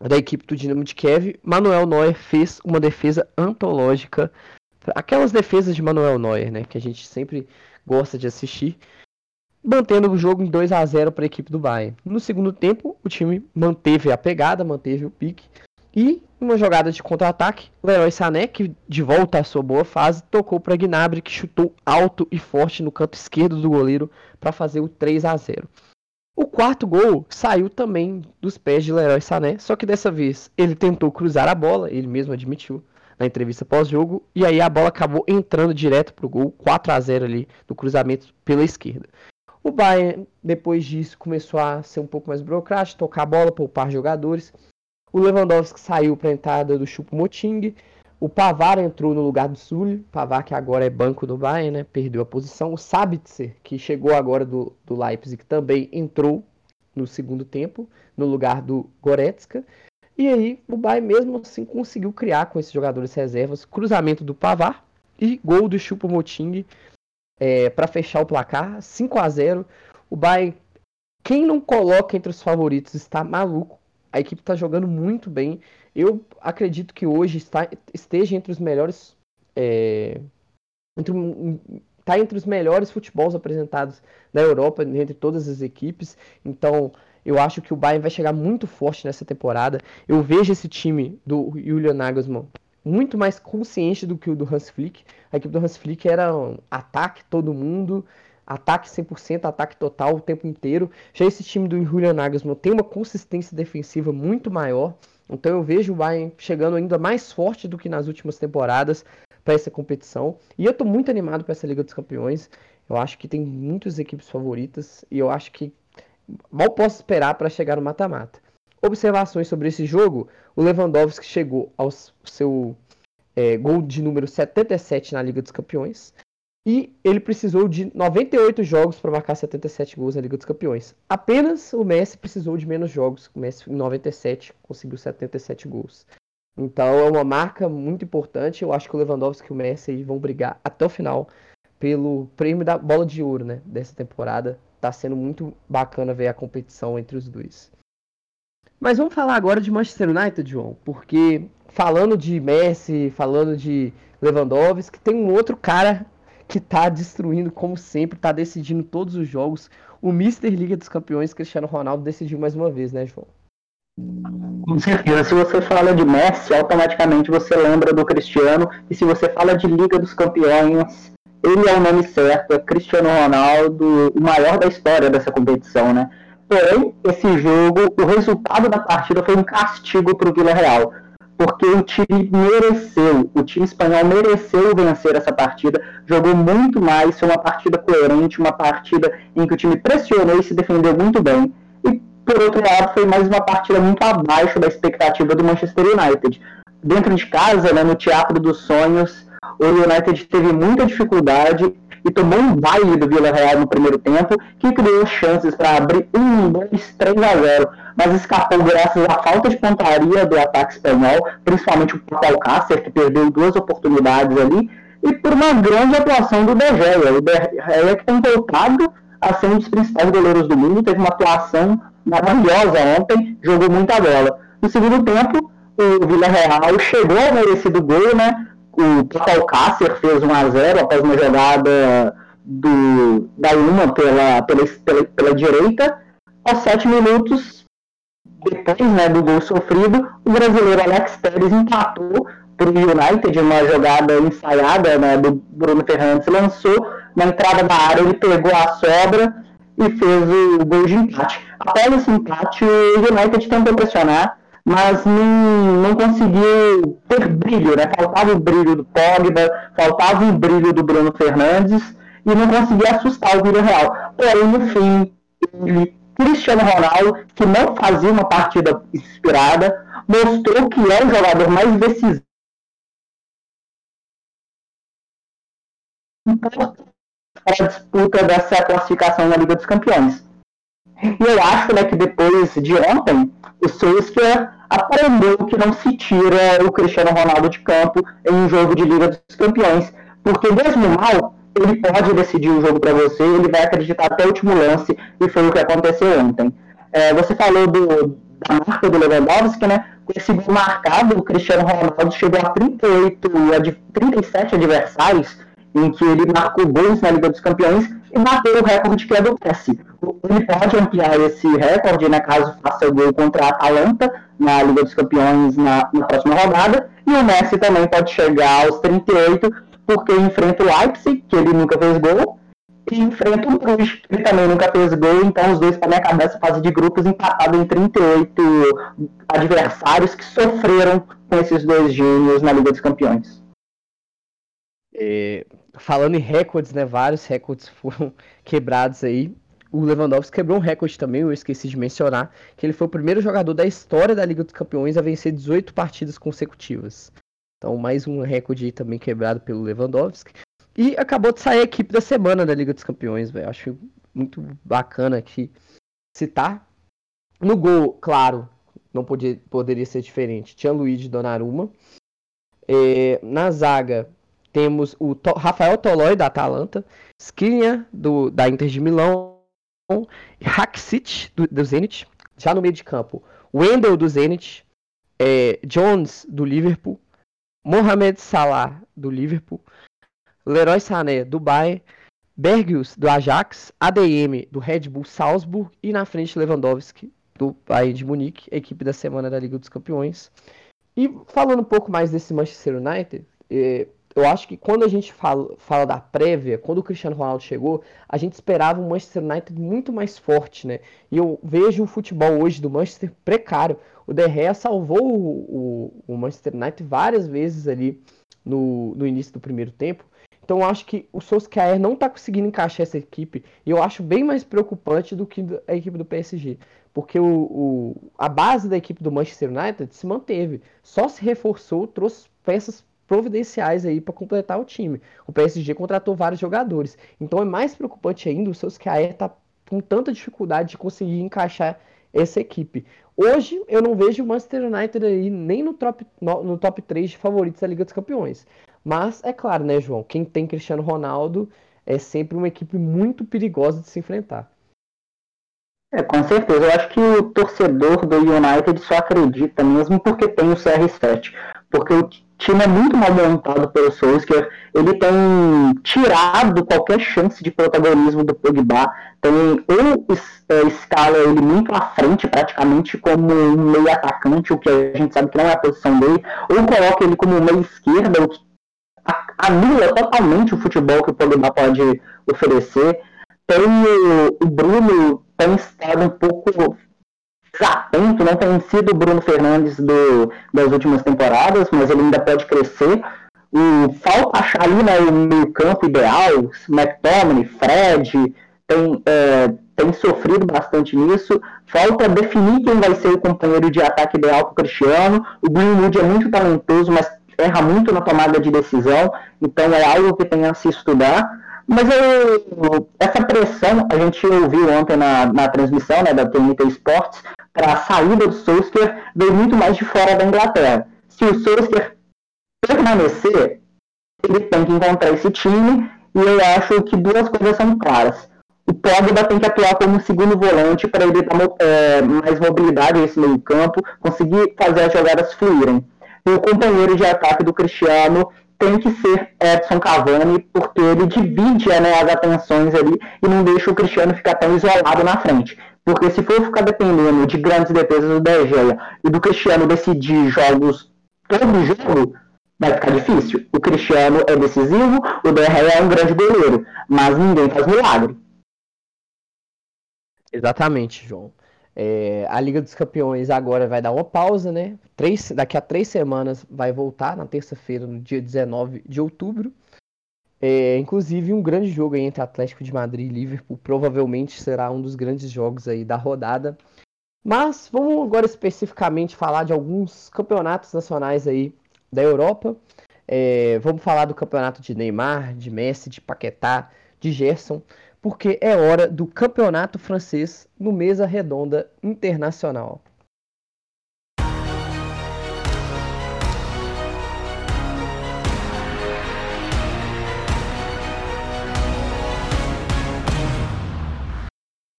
da equipe do Dinamo de Kiev, Manuel Neuer fez uma defesa antológica Aquelas defesas de Manuel Neuer, né? Que a gente sempre gosta de assistir. Mantendo o jogo em 2 a 0 para a equipe do Bayern. No segundo tempo, o time manteve a pegada, manteve o pique. E uma jogada de contra-ataque, Leroy Sané, que de volta à sua boa fase, tocou para Gnabry, que chutou alto e forte no canto esquerdo do goleiro para fazer o 3 a 0. O quarto gol saiu também dos pés de Leroy Sané, só que dessa vez ele tentou cruzar a bola, ele mesmo admitiu, na entrevista pós-jogo, e aí a bola acabou entrando direto pro gol, 4 a 0 ali no cruzamento pela esquerda. O Bayern, depois disso, começou a ser um pouco mais burocrático, tocar a bola, poupar jogadores. O Lewandowski saiu para a entrada do Choupo-Moting. O Pavar entrou no lugar do Sul. Pavar que agora é banco do Bayern, né? Perdeu a posição. O Sabitzer, que chegou agora do, do Leipzig, também entrou no segundo tempo, no lugar do Goretzka. E aí o Bayern mesmo assim conseguiu criar com esses jogadores reservas cruzamento do Pavar e gol do Choupo-Moting é, para fechar o placar, 5 a 0. O Bayern, quem não coloca entre os favoritos está maluco. A equipe está jogando muito bem. Eu acredito que hoje está, esteja entre os melhores é, entre, tá entre os melhores futebols apresentados da Europa, entre todas as equipes. Então, eu acho que o Bayern vai chegar muito forte nessa temporada. Eu vejo esse time do Julian Nagelsmann muito mais consciente do que o do Hans Flick. A equipe do Hans Flick era um ataque todo mundo, ataque 100%, ataque total o tempo inteiro. Já esse time do Julian Nagelsmann tem uma consistência defensiva muito maior. Então eu vejo o Bayern chegando ainda mais forte do que nas últimas temporadas para essa competição. E eu estou muito animado para essa Liga dos Campeões. Eu acho que tem muitas equipes favoritas e eu acho que mal posso esperar para chegar no mata-mata. Observações sobre esse jogo: o Lewandowski chegou ao seu é, gol de número 77 na Liga dos Campeões. E ele precisou de 98 jogos para marcar 77 gols na Liga dos Campeões. Apenas o Messi precisou de menos jogos. O Messi, em 97, conseguiu 77 gols. Então é uma marca muito importante. Eu acho que o Lewandowski e o Messi vão brigar até o final pelo prêmio da bola de ouro né, dessa temporada tá sendo muito bacana ver a competição entre os dois. Mas vamos falar agora de Manchester United, João, porque falando de Messi, falando de Lewandowski, tem um outro cara que tá destruindo como sempre, tá decidindo todos os jogos. O Mister Liga dos Campeões, Cristiano Ronaldo, decidiu mais uma vez, né, João? Com certeza, se você fala de Messi, automaticamente você lembra do Cristiano, e se você fala de Liga dos Campeões, ele é o nome certo, é Cristiano Ronaldo, o maior da história dessa competição, né? Porém, esse jogo, o resultado da partida foi um castigo para o Vila Real, porque o time mereceu, o time espanhol mereceu vencer essa partida, jogou muito mais, foi uma partida coerente, uma partida em que o time pressionou e se defendeu muito bem. E, por outro lado, foi mais uma partida muito abaixo da expectativa do Manchester United. Dentro de casa, né, no Teatro dos Sonhos, o United teve muita dificuldade e tomou um baile do Vila Real no primeiro tempo, que criou chances para abrir 1, 2, 3 a 0, mas escapou graças à falta de pontaria do ataque espanhol, principalmente o Alcácer, que perdeu duas oportunidades ali, e por uma grande atuação do De Gea. O De Gea que tem voltado a ser um dos principais goleiros do mundo, teve uma atuação maravilhosa ontem, jogou muita bola. No segundo tempo, o Villarreal chegou ao merecido gol, né? O Alcácer fez 1 a 0 após uma jogada do, da Uma pela, pela, pela, pela direita. Aos 7 minutos, depois né, do gol sofrido, o brasileiro Alex Telles empatou para o United, uma jogada ensaiada né, do Bruno Fernandes lançou, na entrada da área ele pegou a sobra e fez o gol de empate. Após esse empate, o United tentou pressionar, mas não, não conseguiu ter brilho, né? Faltava o brilho do Pogba, faltava o brilho do Bruno Fernandes e não conseguia assustar o Vila Real. Porém, no fim, ele, Cristiano Ronaldo, que não fazia uma partida inspirada, mostrou que é o jogador mais decisivo para a disputa dessa classificação na Liga dos Campeões. E eu acho né, que depois de ontem, o Solskjaer aprendeu que não se tira o Cristiano Ronaldo de campo em um jogo de Liga dos Campeões, porque mesmo mal, ele pode decidir o jogo para você, ele vai acreditar até o último lance, e foi o que aconteceu ontem. É, você falou do, da marca do Lewandowski, né? Com esse gol marcado, o Cristiano Ronaldo chegou a 38, 37 adversários em que ele marcou gols na Liga dos Campeões e bateu o recorde que é do Messi. Ele pode ampliar esse recorde, né, caso faça gol contra a Atalanta na Liga dos Campeões na, na próxima rodada, e o Messi também pode chegar aos 38, porque enfrenta o Leipzig, que ele nunca fez gol, e enfrenta o Bruges, que ele também nunca fez gol, então os dois, para minha cabeça, fase de grupos empatado em 38 adversários que sofreram com esses dois gênios na Liga dos Campeões. É, falando em recordes, né? Vários recordes foram quebrados aí. O Lewandowski quebrou um recorde também, eu esqueci de mencionar, que ele foi o primeiro jogador da história da Liga dos Campeões a vencer 18 partidas consecutivas. Então, mais um recorde também quebrado pelo Lewandowski. E acabou de sair a equipe da semana da Liga dos Campeões, velho. Acho muito bacana aqui citar. No gol, claro, não podia, poderia ser diferente. Tinha Luigi Donnarumma. É, na zaga, temos o to Rafael Tolói, da Atalanta, Skriniar, do, da Inter de Milão, Haksic, do, do Zenit, já no meio de campo, Wendel, do Zenit, é, Jones, do Liverpool, Mohamed Salah, do Liverpool, Leroy Sané, do Bayern, Bergius, do Ajax, ADM, do Red Bull Salzburg e na frente Lewandowski, do Bayern de Munique, equipe da semana da Liga dos Campeões. E falando um pouco mais desse Manchester United, é, eu acho que quando a gente fala, fala da prévia, quando o Cristiano Ronaldo chegou, a gente esperava um Manchester United muito mais forte, né? E eu vejo o futebol hoje do Manchester precário. O De Gea salvou o, o, o Manchester United várias vezes ali no, no início do primeiro tempo. Então eu acho que o Solskjaer não está conseguindo encaixar essa equipe. E eu acho bem mais preocupante do que a equipe do PSG. Porque o, o, a base da equipe do Manchester United se manteve. Só se reforçou, trouxe peças providenciais aí para completar o time. O PSG contratou vários jogadores. Então é mais preocupante ainda o Solskjaer tá com tanta dificuldade de conseguir encaixar essa equipe. Hoje eu não vejo o Manchester United aí nem no top, no, no top 3 de favoritos da Liga dos Campeões. Mas é claro, né, João? Quem tem Cristiano Ronaldo é sempre uma equipe muito perigosa de se enfrentar. É, com certeza. Eu acho que o torcedor do United só acredita mesmo porque tem o CR7. Porque o time é muito mal montado pelo Solskjaer. Ele tem tirado qualquer chance de protagonismo do Pogba. Tem ou é, escala ele muito à frente, praticamente como um meio atacante, o que a gente sabe que não é a posição dele, ou coloca ele como meio esquerda, o que anula totalmente o futebol que o Pogba pode oferecer. Tem o, o Bruno tem estado um pouco desatento, não tem sido o Bruno Fernandes do, das últimas temporadas, mas ele ainda pode crescer. O, falta achar ali né, campo ideal, McTominay, Fred, tem, é, tem sofrido bastante nisso. Falta definir quem vai ser o companheiro de ataque ideal para o Cristiano. O Greenwood é muito talentoso, mas erra muito na tomada de decisão, então é algo que tem a se estudar. Mas eu, essa pressão, a gente ouviu ontem na, na transmissão né, da TNT Sports, para a saída do Solskjaer veio muito mais de fora da Inglaterra. Se o Solskjaer permanecer, ele tem que encontrar esse time, e eu acho que duas coisas são claras. O Pogba tem que atuar como segundo volante para ele dar é, mais mobilidade nesse meio campo, conseguir fazer as jogadas fluírem. E o companheiro de ataque do Cristiano tem que ser Edson Cavani, porque ele divide né, as atenções ali e não deixa o Cristiano ficar tão isolado na frente. Porque se for ficar dependendo de grandes defesas do De e do Cristiano decidir jogos todo jogo, vai ficar difícil. O Cristiano é decisivo, o De é um grande goleiro, mas ninguém faz milagre. Exatamente, João. É, a Liga dos Campeões agora vai dar uma pausa, né? Três, daqui a três semanas vai voltar, na terça-feira, no dia 19 de outubro. É, inclusive, um grande jogo entre Atlético de Madrid e Liverpool provavelmente será um dos grandes jogos aí da rodada. Mas vamos agora especificamente falar de alguns campeonatos nacionais aí da Europa. É, vamos falar do campeonato de Neymar, de Messi, de Paquetá, de Gerson porque é hora do campeonato francês no Mesa Redonda Internacional.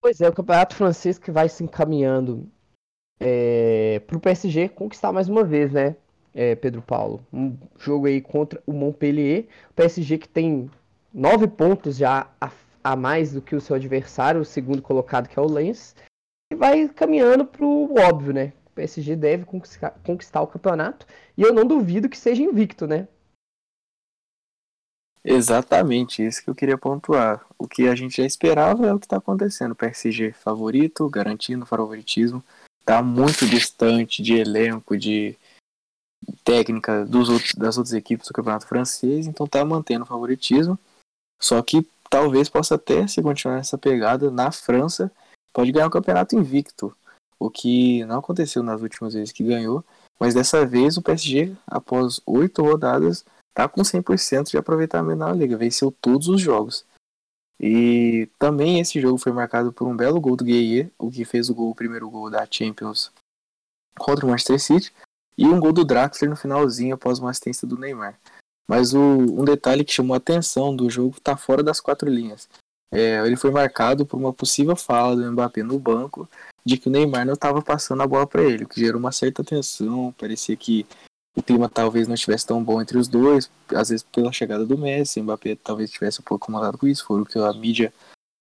Pois é, o campeonato francês que vai se encaminhando é, para o PSG conquistar mais uma vez, né, é, Pedro Paulo? Um jogo aí contra o Montpellier, o PSG que tem nove pontos já à a mais do que o seu adversário, o segundo colocado, que é o Lens, e vai caminhando para o óbvio, né? O PSG deve conquistar, o campeonato, e eu não duvido que seja invicto, né? Exatamente, isso que eu queria pontuar. O que a gente já esperava é o que está acontecendo. O PSG favorito, garantindo o favoritismo, está muito distante de elenco, de técnica dos outros, das outras equipes do campeonato francês, então está mantendo o favoritismo. Só que talvez possa até, se continuar essa pegada, na França, pode ganhar o campeonato invicto. O que não aconteceu nas últimas vezes que ganhou. Mas dessa vez o PSG, após oito rodadas, está com 100% de aproveitamento na Liga. Venceu todos os jogos. E também esse jogo foi marcado por um belo gol do Gueye, o que fez o, gol, o primeiro gol da Champions contra o Manchester City. E um gol do Draxler no finalzinho após uma assistência do Neymar. Mas o, um detalhe que chamou a atenção do jogo está fora das quatro linhas. É, ele foi marcado por uma possível fala do Mbappé no banco de que o Neymar não estava passando a bola para ele, o que gerou uma certa tensão. Parecia que o clima talvez não estivesse tão bom entre os dois, às vezes pela chegada do Messi. O Mbappé talvez estivesse um pouco incomodado com isso, foi o que a mídia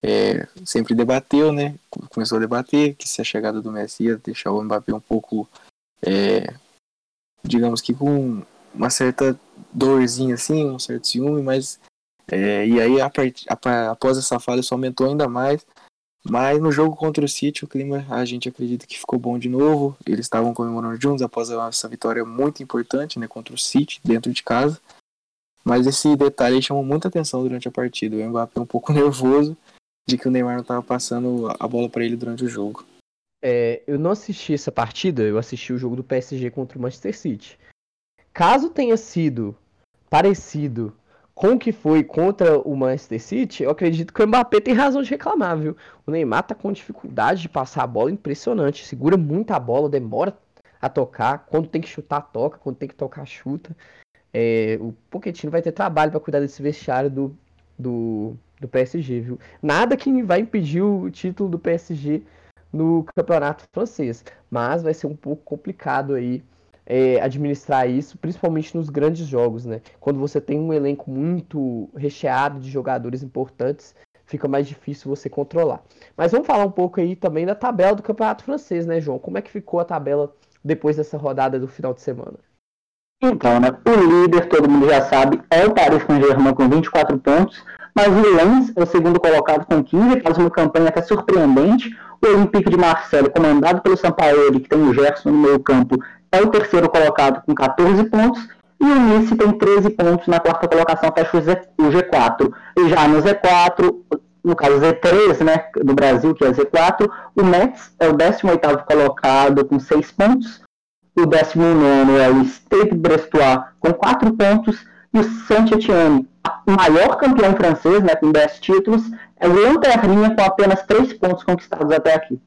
é, sempre debateu, né? Começou a debater que se a chegada do Messi ia deixar o Mbappé um pouco, é, digamos que com uma certa dorzinha assim, um certo ciúme, mas. É, e aí, a part... após essa fala, isso aumentou ainda mais. Mas no jogo contra o City, o clima a gente acredita que ficou bom de novo. Eles estavam comemorando juntos após essa vitória muito importante né, contra o City, dentro de casa. Mas esse detalhe chamou muita atenção durante a partida. O Mbappé um pouco nervoso de que o Neymar não estava passando a bola para ele durante o jogo. É, eu não assisti essa partida, eu assisti o jogo do PSG contra o Manchester City. Caso tenha sido parecido com o que foi contra o Manchester City, eu acredito que o Mbappé tem razão de reclamar, viu? O Neymar tá com dificuldade de passar a bola impressionante, segura muito a bola, demora a tocar, quando tem que chutar, toca, quando tem que tocar, chuta. É, o Pochettino vai ter trabalho para cuidar desse vestiário do, do, do PSG, viu? Nada que vai impedir o título do PSG no campeonato francês, mas vai ser um pouco complicado aí é, administrar isso, principalmente nos grandes jogos, né? Quando você tem um elenco muito recheado de jogadores importantes, fica mais difícil você controlar. Mas vamos falar um pouco aí também da tabela do Campeonato Francês, né, João? Como é que ficou a tabela depois dessa rodada do final de semana? Então, né, o líder, todo mundo já sabe, é o Paris Saint-Germain com 24 pontos, mas o Lens é o segundo colocado com 15, faz uma campanha até surpreendente. O Olympique de Marseille, comandado pelo Sampaoli, que tem o Gerson no meio campo, é o terceiro colocado com 14 pontos, e o Nice tem 13 pontos na quarta colocação, fecha o, G4. E já no Z4, no caso Z3, né, do Brasil, que é Z4, o Mets é o 18º colocado com 6 pontos, o 19 é o Stade Brestois com 4 pontos, e o Saint-Étienne, o maior campeão francês, né, com 10 títulos, é o Lanterninha com apenas 3 pontos conquistados até aqui.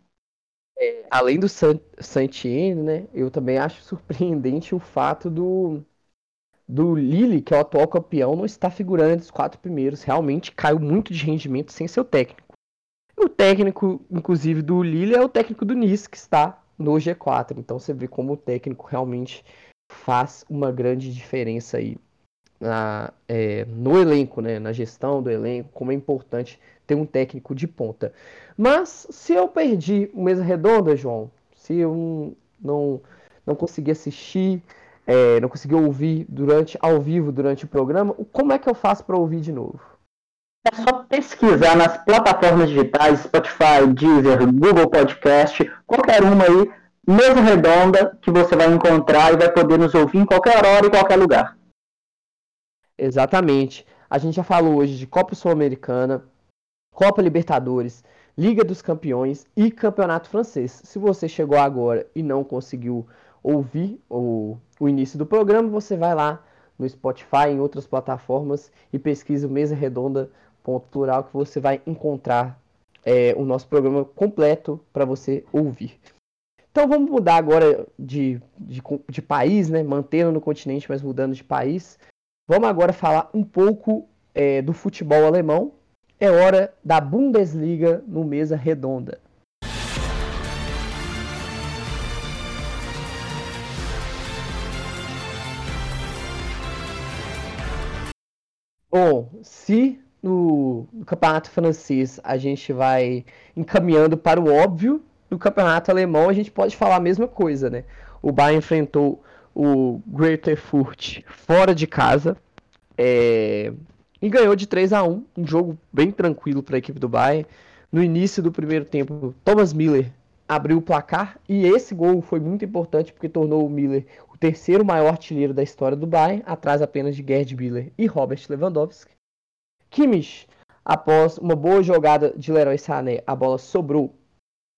É, além do Santiene, né, eu também acho surpreendente o fato do, do Lille, que é o atual campeão, não estar figurando entre os quatro primeiros. Realmente caiu muito de rendimento sem seu técnico. o técnico, inclusive, do Lille é o técnico do Nice, que está no G4. Então você vê como o técnico realmente faz uma grande diferença aí na, é, no elenco, né? na gestão do elenco, como é importante ter um técnico de ponta. Mas se eu perdi o mesa redonda, João, se eu não, não consegui assistir, é, não consegui ouvir durante ao vivo durante o programa, como é que eu faço para ouvir de novo? É só pesquisar nas plataformas digitais, Spotify, Deezer, Google Podcast, qualquer uma aí, mesa redonda, que você vai encontrar e vai poder nos ouvir em qualquer hora e qualquer lugar. Exatamente. A gente já falou hoje de Copa Sul-Americana, Copa Libertadores, Liga dos Campeões e Campeonato Francês. Se você chegou agora e não conseguiu ouvir o, o início do programa, você vai lá no Spotify, em outras plataformas e pesquisa Mesa Redonda ponto plural que você vai encontrar é, o nosso programa completo para você ouvir. Então vamos mudar agora de, de, de, país, né? Mantendo no continente, mas mudando de país. Vamos agora falar um pouco é, do futebol alemão. É hora da Bundesliga no Mesa Redonda. Bom, se no, no, campeonato francês a gente vai encaminhando para o óbvio, no campeonato alemão a gente pode falar a mesma coisa, né? O Bayern enfrentou o Greater Furt fora de casa é, e ganhou de 3 a 1 um jogo bem tranquilo para a equipe do Bayern. No início do primeiro tempo, Thomas Miller abriu o placar e esse gol foi muito importante porque tornou o Miller o terceiro maior artilheiro da história do Bayern, atrás apenas de Gerd Miller e Robert Lewandowski. Kimmich, após uma boa jogada de Leroy Sané, a bola sobrou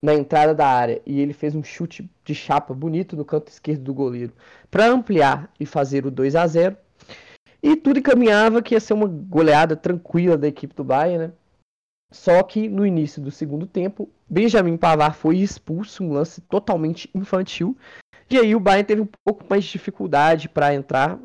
na entrada da área e ele fez um chute de chapa bonito no canto esquerdo do goleiro para ampliar e fazer o 2 a 0. E tudo encaminhava que ia ser uma goleada tranquila da equipe do Bayern, né? Só que no início do segundo tempo, Benjamin Pavar foi expulso, um lance totalmente infantil. E aí o Bayern teve um pouco mais de dificuldade para entrar,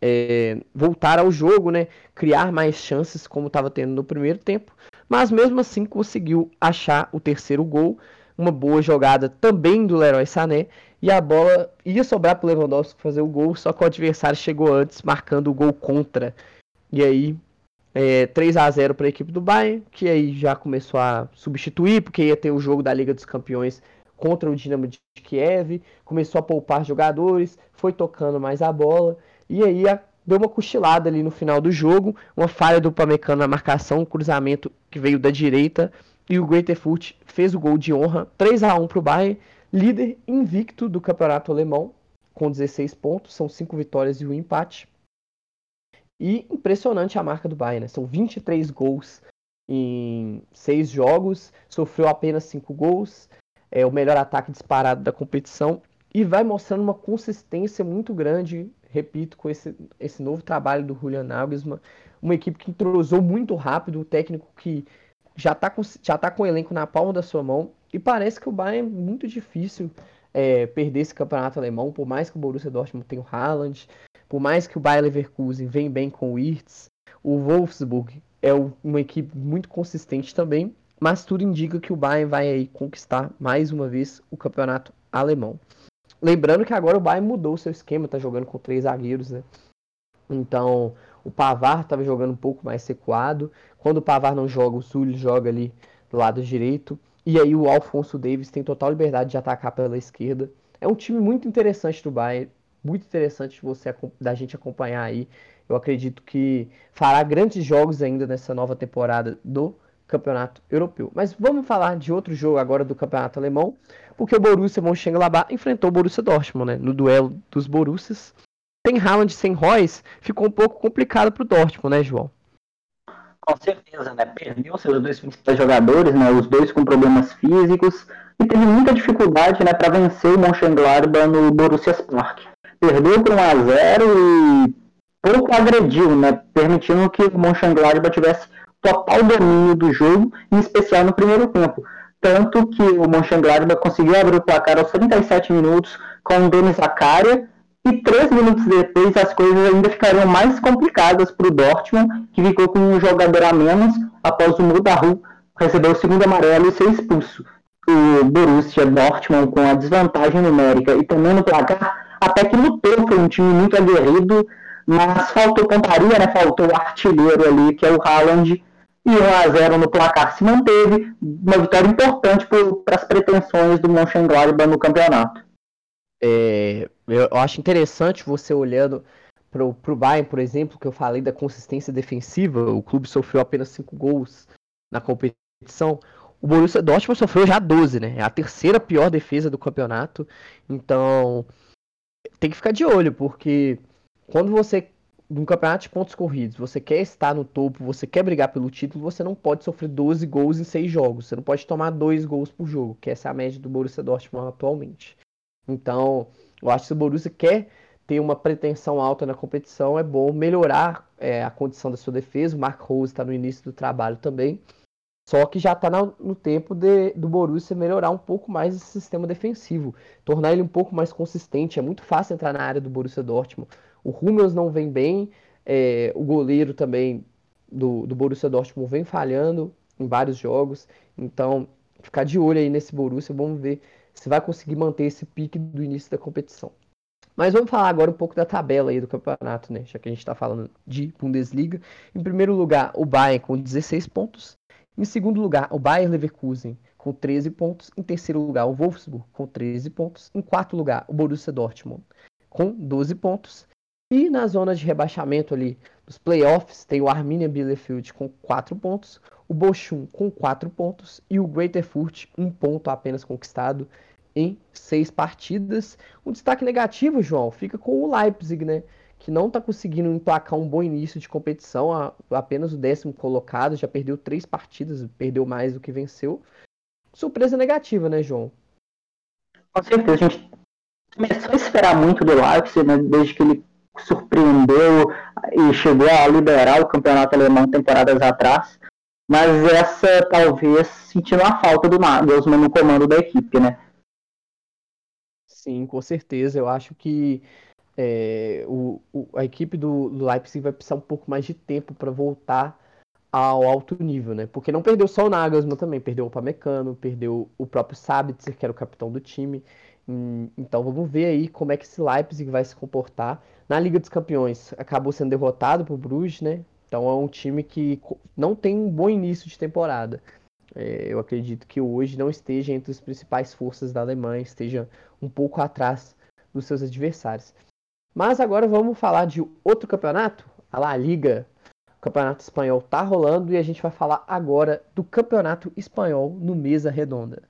é, voltar ao jogo, né? Criar mais chances como estava tendo no primeiro tempo. Mas mesmo assim conseguiu achar o terceiro gol uma boa jogada também do Leroy Sané. E a bola ia sobrar para Lewandowski fazer o gol, só que o adversário chegou antes, marcando o gol contra. E aí, é, 3 a 0 para a equipe do Bayern, que aí já começou a substituir, porque ia ter o jogo da Liga dos Campeões contra o Dinamo de Kiev, começou a poupar jogadores, foi tocando mais a bola, e aí deu uma cochilada ali no final do jogo, uma falha do Pamecano na marcação, um cruzamento que veio da direita, e o Greater Furt fez o gol de honra, 3 a 1 para o Bayern, líder invicto do campeonato alemão, com 16 pontos, são 5 vitórias e um empate. E impressionante a marca do Bayern, né? são 23 gols em 6 jogos, sofreu apenas 5 gols, é o melhor ataque disparado da competição e vai mostrando uma consistência muito grande, repito, com esse, esse novo trabalho do Julian Nagelsmann, uma equipe que entrosou muito rápido, o técnico que já está com, já tá com o elenco na palma da sua mão e parece que o Bayern é muito difícil é, perder esse campeonato alemão, por mais que o Borussia Dortmund tenha o Haaland, por mais que o Bayer Leverkusen vem bem com o Wirtz, o Wolfsburg é uma equipe muito consistente também, mas tudo indica que o Bayern vai aí conquistar mais uma vez o campeonato alemão. Lembrando que agora o Bayern mudou seu esquema, tá jogando com três zagueiros, né? Então, o Pavar estava jogando um pouco mais secuado. Quando o Pavar não joga, o Sully joga ali do lado direito. E aí o Alfonso Davis tem total liberdade de atacar pela esquerda. É um time muito interessante do Bayern, muito interessante você da gente acompanhar aí. Eu acredito que fará grandes jogos ainda nessa nova temporada do Campeonato Europeu. Mas vamos falar de outro jogo agora do Campeonato Alemão, porque o Borussia Mönchengladbach enfrentou o Borussia Dortmund, né, no duelo dos Borussias. Sem Haaland, sem Royce, ficou um pouco complicado para o Dortmund, né, João? Com certeza, né? Perdeu seus dois principais jogadores, né? Os dois com problemas físicos e teve muita dificuldade, né, para vencer o Mönchengladbach no Borussia Park. Perdeu por 1 a 0 e pouco agrediu, né? Permitindo que o Mönchengladbach tivesse total domínio do jogo, em especial no primeiro tempo. Tanto que o Mönchengladbach conseguiu abrir o placar aos 37 minutos com o Denis Zakaria, e três minutos depois as coisas ainda ficariam mais complicadas para o Dortmund, que ficou com um jogador a menos após o Mudaru recebeu o segundo amarelo e ser expulso. O Borussia Dortmund com a desvantagem numérica e também no placar, até que lutou, foi um time muito aguerrido, mas faltou pontaria, né? Faltou o artilheiro ali, que é o Haaland, e 1 a 0 no placar se manteve, uma vitória importante para as pretensões do Mönchengladbach no campeonato. É, eu acho interessante você olhando para o Bayern, por exemplo, que eu falei da consistência defensiva, o clube sofreu apenas 5 gols na competição. O Borussia Dortmund sofreu já 12, né? É a terceira pior defesa do campeonato. Então, tem que ficar de olho, porque quando você, num campeonato de pontos corridos, você quer estar no topo, você quer brigar pelo título, você não pode sofrer 12 gols em 6 jogos. Você não pode tomar 2 gols por jogo, que essa é a média do Borussia Dortmund atualmente. Então, eu acho que se o Borussia quer ter uma pretensão alta na competição, é bom melhorar é, a condição da sua defesa. O Mark Rose está no início do trabalho também. Só que já está no tempo de, do Borussia melhorar um pouco mais esse sistema defensivo, tornar ele um pouco mais consistente. É muito fácil entrar na área do Borussia Dortmund. O Hummels não vem bem, é, o goleiro também do, do Borussia Dortmund vem falhando em vários jogos. Então, ficar de olho aí nesse Borussia, vamos ver se vai conseguir manter esse pique do início da competição. Mas vamos falar agora um pouco da tabela aí do campeonato, né? Já que a gente está falando de Bundesliga. Em primeiro lugar, o Bayern com 16 pontos. Em segundo lugar, o Bayern Leverkusen com 13 pontos. Em terceiro lugar, o Wolfsburg com 13 pontos. Em quarto lugar, o Borussia Dortmund com 12 pontos. E na zona de rebaixamento ali, dos playoffs, tem o Arminia Bielefeld com 4 pontos, o Bochum com 4 pontos e o Greater Furt, um ponto apenas conquistado em seis partidas. Um destaque negativo, João, fica com o Leipzig, né? Que não está conseguindo emplacar um bom início de competição, apenas o décimo colocado, já perdeu três partidas, perdeu mais do que venceu. Surpresa negativa, né, João? Com certeza, a gente começou a esperar muito do Leipzig, né, desde que ele surpreendeu e chegou a liderar o campeonato alemão temporadas atrás. Mas essa talvez sentindo a falta do Nagelsmann no comando da equipe, né? Sim, com certeza. Eu acho que é, o, o, a equipe do, Leipzig vai precisar um pouco mais de tempo para voltar ao alto nível, né? Porque não perdeu só o Nagelsmann também, perdeu o Pamecano, perdeu o próprio Sabitzer, que era o capitão do time. Hum, então vamos ver aí como é que esse Leipzig vai se comportar. Na Liga dos Campeões, acabou sendo derrotado por Bruges, né? Então é um time que não tem um bom início de temporada. É, eu acredito que hoje não esteja entre as principais forças da Alemanha, esteja um pouco atrás dos seus adversários. Mas agora vamos falar de outro campeonato, a La Liga. O campeonato espanhol está rolando e a gente vai falar agora do campeonato espanhol no Mesa Redonda.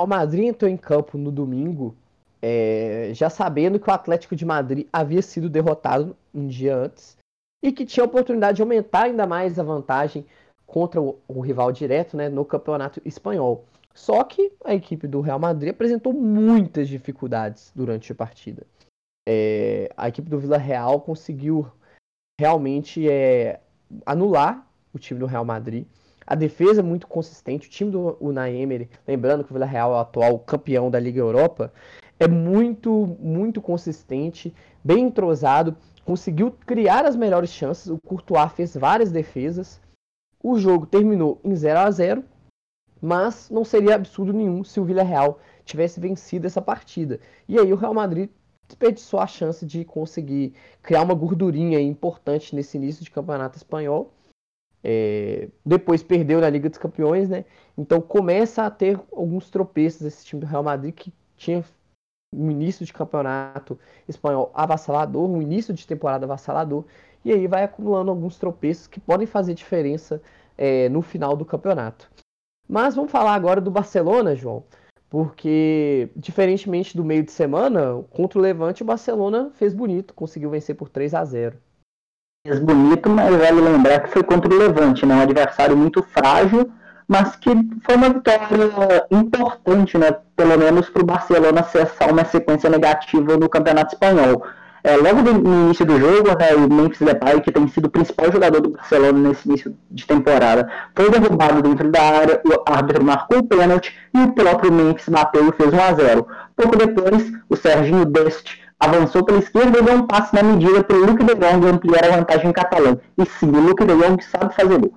O Madrid entrou em campo no domingo é, já sabendo que o Atlético de Madrid havia sido derrotado um dia antes e que tinha a oportunidade de aumentar ainda mais a vantagem contra o, o rival direto né, no campeonato espanhol. Só que a equipe do Real Madrid apresentou muitas dificuldades durante a partida. É, a equipe do Vila Real conseguiu realmente é, anular o time do Real Madrid. A defesa é muito consistente. O time do Unai Emery, lembrando que o Vila Real é o atual campeão da Liga Europa, é muito, muito consistente, bem entrosado, conseguiu criar as melhores chances. O Courtois fez várias defesas. O jogo terminou em 0 a 0 mas não seria absurdo nenhum se o Villarreal tivesse vencido essa partida. E aí o Real Madrid desperdiçou a chance de conseguir criar uma gordurinha importante nesse início de campeonato espanhol. É... depois perdeu na Liga dos Campeões, né? Então começa a ter alguns tropeços esse time do Real Madrid que tinha um início de campeonato espanhol avassalador, um início de temporada avassalador, e aí vai acumulando alguns tropeços que podem fazer diferença é, no final do campeonato. Mas vamos falar agora do Barcelona, João, porque diferentemente do meio de semana, contra o Levante, o Barcelona fez bonito, conseguiu vencer por 3 a 0 Fez bonito, mas vale lembrar que foi contra o Levante, né? um adversário muito frágil, mas que foi uma vitória importante, né? Pelo menos para o Barcelona cessar uma sequência negativa no Campeonato Espanhol. É, logo no início do jogo, né, o Memphis Depay, que tem sido o principal jogador do Barcelona nesse início de temporada, foi derrubado dentro da área, o árbitro marcou o pênalti e o próprio Memphis bateu e fez 1 a 0. Pouco depois, o Serginho Dest avançou pela esquerda e deu um passe na medida para o Luke de Jong ampliar a vantagem catalã. E sim, o Luke de Jong sabe fazer gol.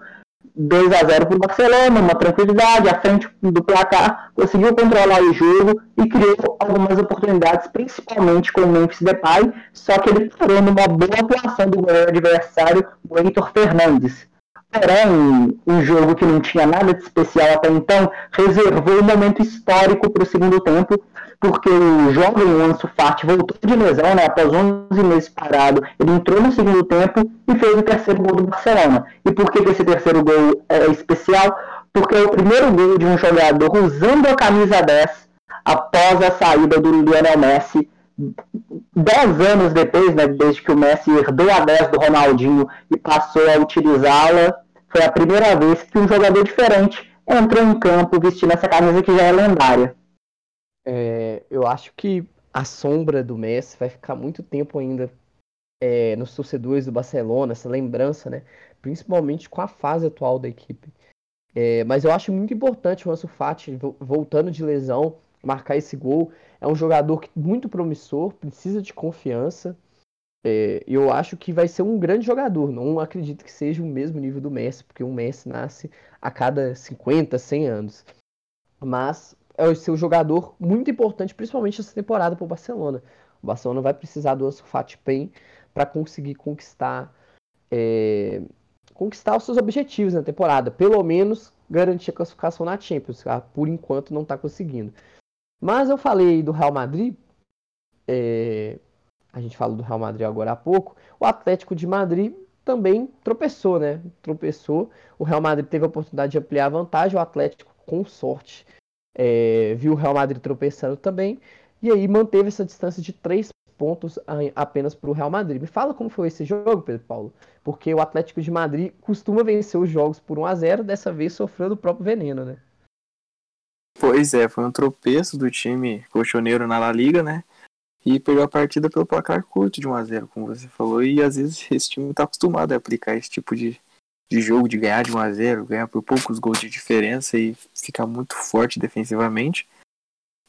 2 a 0 para o Barcelona, uma tranquilidade, à frente do placar, conseguiu controlar o jogo e criou algumas oportunidades, principalmente com o Memphis Depay, só que ele parou numa boa atuação do goleiro adversário, o Heitor Fernandes. Porém, um jogo que não tinha nada de especial até então, reservou um momento histórico para o segundo tempo, porque o jovem Ansu Fati voltou de lesão, né, após 11 meses parado, ele entrou no segundo tempo e fez o terceiro gol do Barcelona. E por que, esse terceiro gol é especial? Porque é o primeiro gol de um jogador usando a camisa 10 após a saída do Lionel Messi, 10 anos depois, né, desde que o Messi herdou a 10 do Ronaldinho e passou a utilizá-la, foi a primeira vez que um jogador diferente entrou em campo vestindo essa camisa que já é lendária. É, eu acho que a sombra do Messi vai ficar muito tempo ainda é, nos torcedores do Barcelona, essa lembrança, né? Principalmente com a fase atual da equipe. É, mas eu acho muito importante o Ansu Fati voltando de lesão, marcar esse gol. É um jogador muito promissor, precisa de confiança. É, eu acho que vai ser um grande jogador. Não acredito que seja o mesmo nível do Messi, porque o Messi nasce a cada 50, 100 anos. Mas é o seu jogador muito importante, principalmente essa temporada para o Barcelona. O Barcelona vai precisar do Ansu Fati bem para conseguir conquistar é, conquistar os seus objetivos na temporada, pelo menos garantir a classificação na Champions. Ah, por enquanto não está conseguindo. Mas eu falei do Real Madrid, é, a gente falou do Real Madrid agora há pouco. O Atlético de Madrid também tropeçou, né? Tropeçou. O Real Madrid teve a oportunidade de ampliar a vantagem, o Atlético, com sorte, é, viu o Real Madrid tropeçando também, e aí manteve essa distância de três pontos apenas para o Real Madrid. Me fala como foi esse jogo, Pedro Paulo, porque o Atlético de Madrid costuma vencer os jogos por 1 a 0 dessa vez sofreu do próprio veneno, né? Pois é, foi um tropeço do time colchoneiro na La Liga, né? E pegou a partida pelo placar curto de 1 a 0 como você falou, e às vezes esse time está acostumado a aplicar esse tipo de, de jogo de ganhar de 1 a 0 ganhar por poucos gols de diferença e ficar muito forte defensivamente.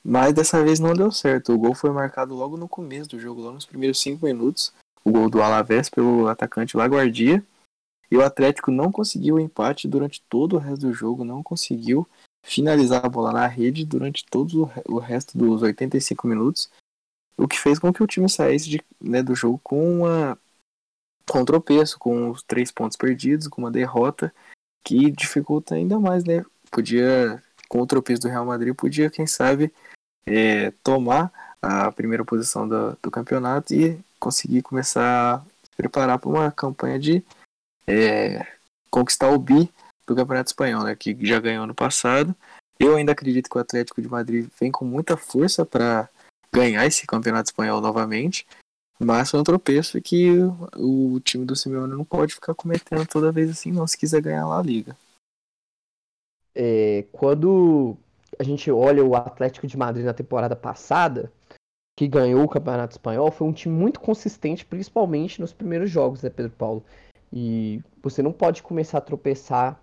Mas dessa vez não deu certo. O gol foi marcado logo no começo do jogo, logo nos primeiros 5 minutos. O gol do Alavés pelo atacante Laguardia. E o Atlético não conseguiu o empate durante todo o resto do jogo, não conseguiu finalizar a bola na rede durante todo o resto dos 85 minutos. O que fez com que o time saísse de, né, do jogo com uma com tropeço, com os três pontos perdidos, com uma derrota que dificulta ainda mais, né? Podia, com o tropeço do Real Madrid, podia, quem sabe, é, tomar a primeira posição do, do, campeonato e conseguir começar a se preparar para uma campanha de é, conquistar o bi do Campeonato Espanhol, né? Que já ganhou no passado. Eu ainda acredito que o Atlético de Madrid vem com muita força para ganhar esse Campeonato Espanhol novamente. Mas foi um tropeço que o, time do Simeone não pode ficar cometendo toda vez assim, não, se quiser ganhar lá a liga. É, quando a gente olha o Atlético de Madrid na temporada passada, que ganhou o Campeonato Espanhol, foi um time muito consistente, principalmente nos primeiros jogos, né, Pedro Paulo? E você não pode começar a tropeçar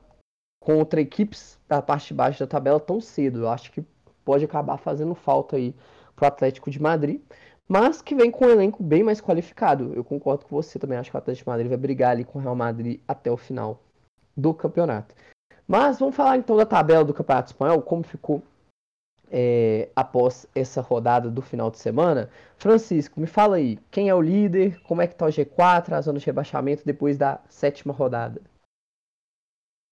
contra equipes da parte de baixo da tabela tão cedo. Eu acho que pode acabar fazendo falta aí pro Atlético de Madrid mas que vem com um elenco bem mais qualificado. Eu concordo com você também, acho que o Atlético Madrid vai brigar ali com o Real Madrid até o final do campeonato. Mas vamos falar então da tabela do Campeonato Espanhol, como ficou é, após essa rodada do final de semana. Francisco, me fala aí, quem é o líder, como é que tá o G4, a zona de rebaixamento depois da sétima rodada?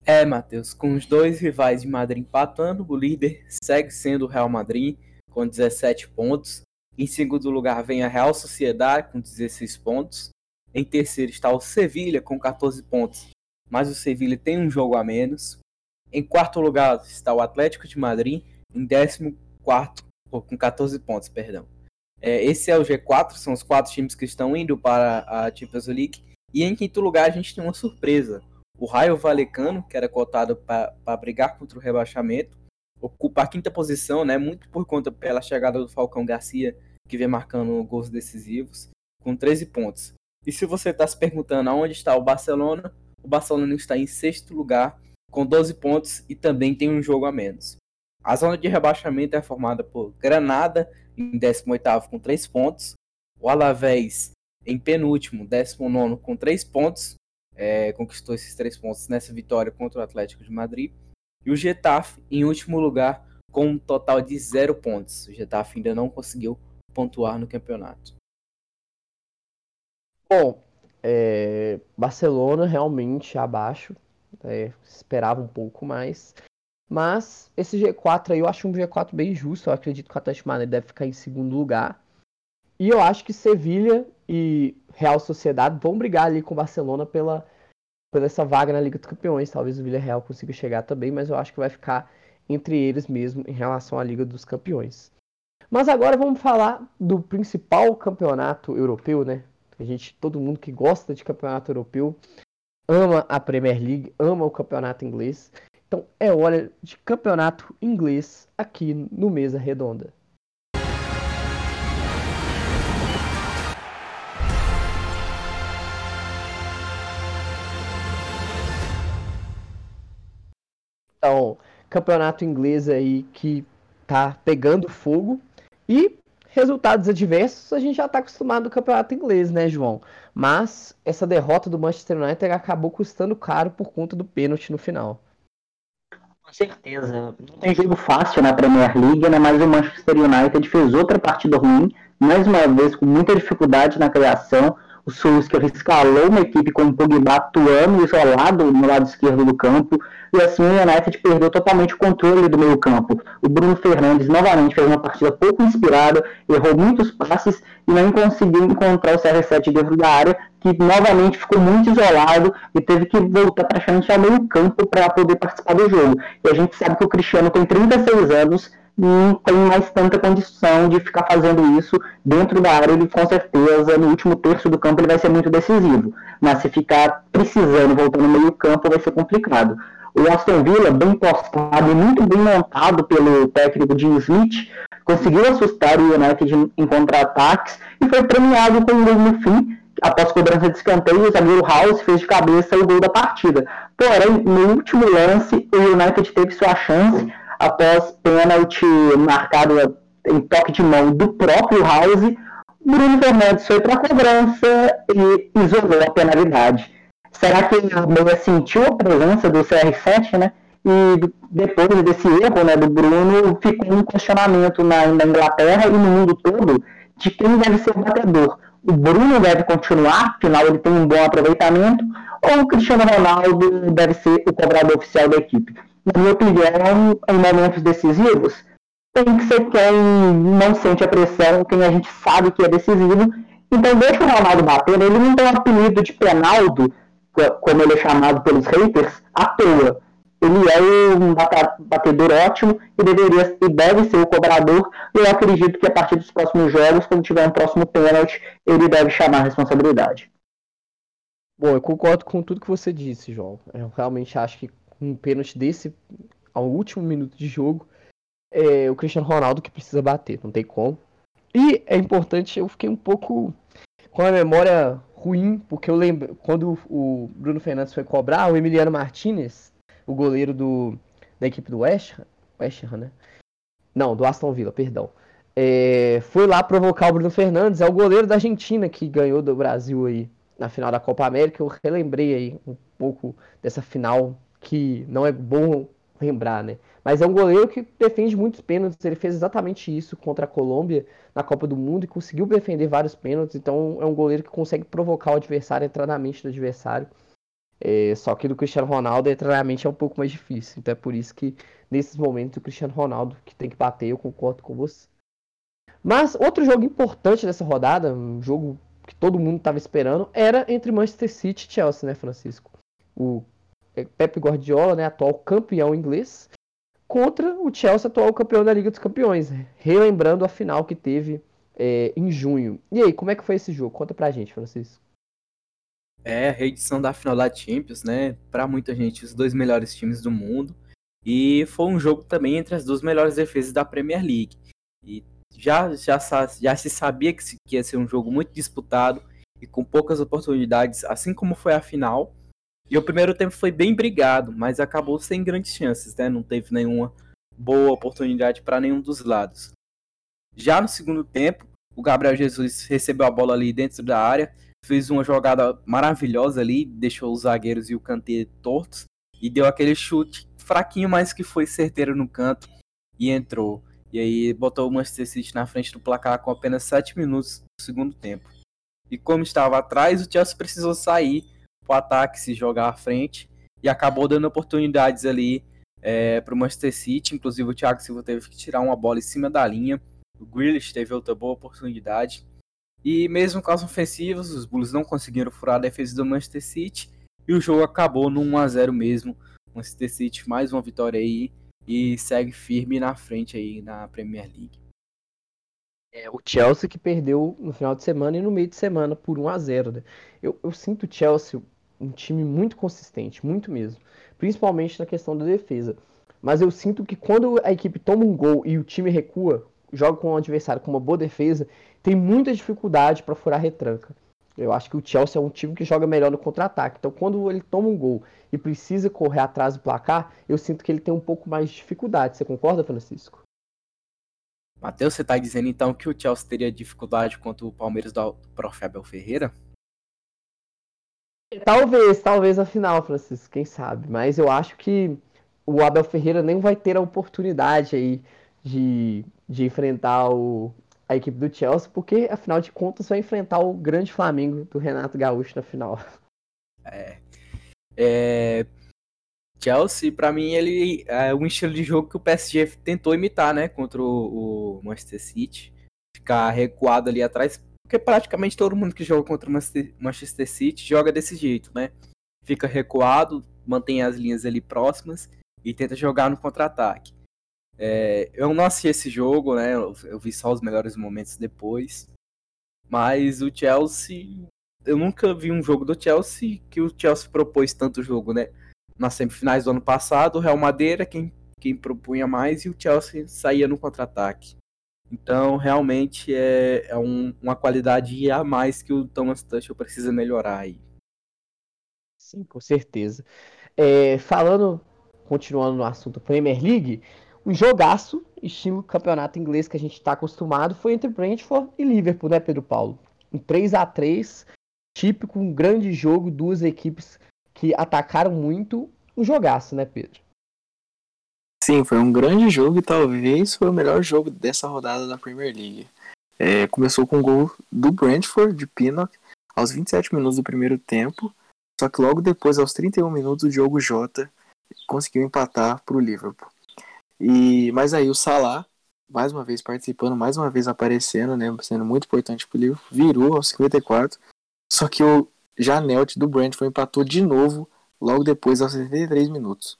É, Matheus, com os dois rivais de Madrid empatando, o líder segue sendo o Real Madrid com 17 pontos. Em segundo lugar vem a Real Sociedade com 16 pontos. Em terceiro está o Sevilha com 14 pontos, mas o Sevilha tem um jogo a menos. Em quarto lugar está o Atlético de Madrid, em décimo quarto com 14 pontos, perdão. É, esse é o G4, são os quatro times que estão indo para a Champions League. E em quinto lugar a gente tem uma surpresa. O Raio Valecano, que era cotado para brigar contra o rebaixamento, ocupa a quinta posição, né? Muito por conta pela chegada do Falcão Garcia, que vem marcando gols decisivos, com 13 pontos. E se você está se perguntando aonde está o Barcelona, o Barcelona está em sexto lugar, com 12 pontos e também tem um jogo a menos. A zona de rebaixamento é formada por Granada, em 18 com 3 pontos, O Alavés em penúltimo, 19 com três pontos, é, conquistou esses três pontos nessa vitória contra o Atlético de Madrid. E o Getafe em último lugar com um total de zero pontos. O Getafe ainda não conseguiu pontuar no campeonato. Bom, é, Barcelona realmente abaixo, é, esperava um pouco mais. Mas esse G4 aí eu acho um G4 bem justo. Eu acredito que o Atlético Madrid deve ficar em segundo lugar. E eu acho que Sevilha e Real Sociedade vão brigar ali com o Barcelona pela, pela essa vaga na Liga dos Campeões. Talvez o Villarreal consiga chegar também, mas eu acho que vai ficar entre eles mesmo em relação à Liga dos Campeões. Mas agora vamos falar do principal campeonato europeu, né? A gente, todo mundo que gosta de campeonato europeu ama a Premier League, ama o campeonato inglês. Então é hora de campeonato inglês aqui no Mesa Redonda. Então, campeonato inglês aí que tá pegando fogo e resultados adversos a gente já tá acostumado no campeonato inglês, né, João? Mas essa derrota do Manchester United acabou custando caro por conta do pênalti no final. Com certeza. Não tem jogo fácil na Premier League, né? Mas o Manchester United fez outra partida ruim, mais uma vez com muita dificuldade na criação o Solskjaer escalou uma equipe com o Pogba atuando isolado no lado esquerdo do campo, e assim o United perdeu totalmente o controle do meio campo. O Bruno Fernandes novamente fez uma partida pouco inspirada, errou muitos passes e não conseguiu encontrar o CR7 dentro da área, que novamente ficou muito isolado e teve que voltar praticamente ao meio campo para poder participar do jogo. E a gente sabe que o Cristiano tem 36 anos, não tem mais tanta condição de ficar fazendo isso dentro da área. Ele, com certeza, no último terço do campo, ele vai ser muito decisivo. Mas se ficar precisando voltar no meio campo, vai ser complicado. O Aston Villa, bem postado e muito bem montado pelo técnico Jim Smith, conseguiu assustar o United em contra-ataques e foi premiado com um gol no fim. Após cobrança de escanteio, o zagueiro House fez de cabeça o gol da partida. Porém, no último lance, o United teve sua chance após pênalti marcado em toque de mão do próprio House, Bruno Fernandes foi para a cobrança e isolou a penalidade. Será que ele meio sentiu a presença do CR7, né? E depois desse erro né, do Bruno, ficou um questionamento na, na Inglaterra e no mundo todo de quem deve ser o batedor. O Bruno deve continuar, afinal ele tem um bom aproveitamento, ou o Cristiano Ronaldo deve ser o cobrador oficial da equipe na minha opinião, em momentos decisivos, tem que ser quem não sente a pressão, quem a gente sabe que é decisivo. Então deixa o Ronaldo bater. Ele não tem o apelido de Penaldo, como ele é chamado pelos haters, à toa. Ele é um batedor ótimo e deveria e deve ser o cobrador. E eu acredito que a partir dos próximos jogos, quando tiver um próximo pênalti, ele deve chamar a responsabilidade. Bom, eu concordo com tudo que você disse, João. Eu realmente acho que um pênalti desse ao último minuto de jogo, é o Cristiano Ronaldo que precisa bater, não tem como. E é importante, eu fiquei um pouco com a memória ruim, porque eu lembro, quando o Bruno Fernandes foi cobrar, o Emiliano Martinez, o goleiro do, da equipe do West, West Ham, né? Não, do Aston Villa, perdão. É, foi lá provocar o Bruno Fernandes, é o goleiro da Argentina que ganhou do Brasil aí na final da Copa América. Eu relembrei aí um pouco dessa final que não é bom lembrar, né? Mas é um goleiro que defende muitos pênaltis. Ele fez exatamente isso contra a Colômbia na Copa do Mundo e conseguiu defender vários pênaltis. Então é um goleiro que consegue provocar o adversário, entrar na mente do adversário. É, só que do Cristiano Ronaldo, treinamento é um pouco mais difícil. Então é por isso que nesses momentos o Cristiano Ronaldo que tem que bater, eu concordo com você. Mas outro jogo importante dessa rodada, um jogo que todo mundo estava esperando, era entre Manchester City e Chelsea, né, Francisco? O Pep Guardiola, né, atual campeão inglês, contra o Chelsea, atual campeão da Liga dos Campeões, relembrando a final que teve é, em junho. E aí, como é que foi esse jogo? Conta pra gente, Francisco. É, a reedição da final da Champions, né? Pra muita gente, os dois melhores times do mundo. E foi um jogo também entre as duas melhores defesas da Premier League. E já, já, já se sabia que, que ia ser um jogo muito disputado e com poucas oportunidades, assim como foi a final. E o primeiro tempo foi bem brigado, mas acabou sem grandes chances, né? Não teve nenhuma boa oportunidade para nenhum dos lados. Já no segundo tempo, O Gabriel Jesus recebeu a bola ali dentro da área, fez uma jogada maravilhosa ali, deixou os zagueiros e o Kanté tortos e deu aquele chute fraquinho, mas que foi certeiro no canto e entrou. E aí botou o Manchester City na frente do placar com apenas 7 minutos do segundo tempo. E como estava atrás, o Chelsea precisou sair para o ataque, se jogar à frente e acabou dando oportunidades ali é, para o Manchester City. Inclusive o Thiago Silva teve que tirar uma bola em cima da linha. O Grealish teve outra boa oportunidade. E mesmo com as ofensivas, os Bulls não conseguiram furar a defesa do Manchester City. E o jogo acabou no 1x0 mesmo. Manchester City mais uma vitória aí e segue firme na frente aí na Premier League. É, o Chelsea que perdeu no final de semana e no meio de semana por 1 a 0 né? eu, eu sinto o Chelsea um time muito consistente, muito mesmo. Principalmente na questão da defesa. Mas eu sinto que quando a equipe toma um gol e o time recua, joga com um adversário com uma boa defesa, tem muita dificuldade para furar retranca. Eu acho que o Chelsea é um time que joga melhor no contra-ataque. Então, quando ele toma um gol e precisa correr atrás do placar, eu sinto que ele tem um pouco mais de dificuldade. Você concorda, Francisco? Matheus, você está dizendo então que o Chelsea teria dificuldade contra o Palmeiras do Prof. Abel Ferreira? Talvez, talvez a final, Francisco, quem sabe. Mas eu acho que o Abel Ferreira nem vai ter a oportunidade aí de, de enfrentar o, a equipe do Chelsea, porque afinal de contas vai enfrentar o grande Flamengo do Renato Gaúcho na final. É. é Chelsea, para mim, ele é um estilo de jogo que o PSG tentou imitar, né, contra o, o Manchester City, ficar recuado ali atrás, porque praticamente todo mundo que joga contra o Manchester City joga desse jeito, né? Fica recuado, mantém as linhas ali próximas e tenta jogar no contra-ataque. É, eu não assisti esse jogo, né? Eu vi só os melhores momentos depois. Mas o Chelsea. Eu nunca vi um jogo do Chelsea que o Chelsea propôs tanto jogo, né? Nas semifinais do ano passado, o Real Madeira quem, quem propunha mais e o Chelsea saía no contra-ataque. Então, realmente é, é um, uma qualidade a mais que o Thomas Tuchel precisa melhorar aí. Sim, com certeza. É, falando, continuando no assunto Premier League, um jogaço, estilo campeonato inglês que a gente está acostumado, foi entre Brentford e Liverpool, né, Pedro Paulo? Um 3 a 3 típico, um grande jogo, duas equipes que atacaram muito, um jogaço, né, Pedro? Sim, foi um grande jogo e talvez foi o melhor jogo dessa rodada da Premier League. É, começou com um gol do Brentford, de Pinnock, aos 27 minutos do primeiro tempo, só que logo depois, aos 31 minutos, o Diogo Jota conseguiu empatar para o Liverpool. E, mas aí o Salah, mais uma vez participando, mais uma vez aparecendo, né, sendo muito importante pro Liverpool, virou aos 54. Só que o Janelt do Brentford empatou de novo logo depois aos 73 minutos.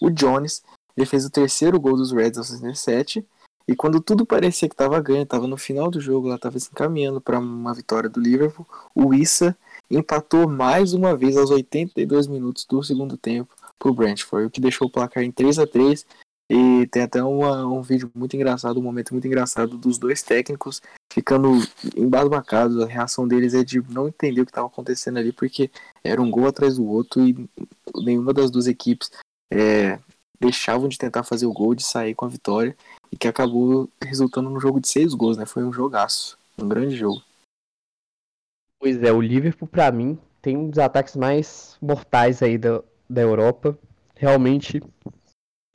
O Jones, ele fez o terceiro gol dos Reds aos 67 e quando tudo parecia que estava ganho, estava no final do jogo, ela estava se encaminhando para uma vitória do Liverpool, o Issa empatou mais uma vez aos 82 minutos do segundo tempo para o Brentford, o que deixou o placar em 3 a 3 e tem até uma, um vídeo muito engraçado, um momento muito engraçado dos dois técnicos ficando embasbacados. A reação deles é de não entender o que estava acontecendo ali, porque era um gol atrás do outro e nenhuma das duas equipes é, deixavam de tentar fazer o gol, de sair com a vitória, e que acabou resultando num jogo de seis gols, né? Foi um jogaço, um grande jogo. Pois é, o Liverpool, para mim, tem um dos ataques mais mortais aí da, da Europa. Realmente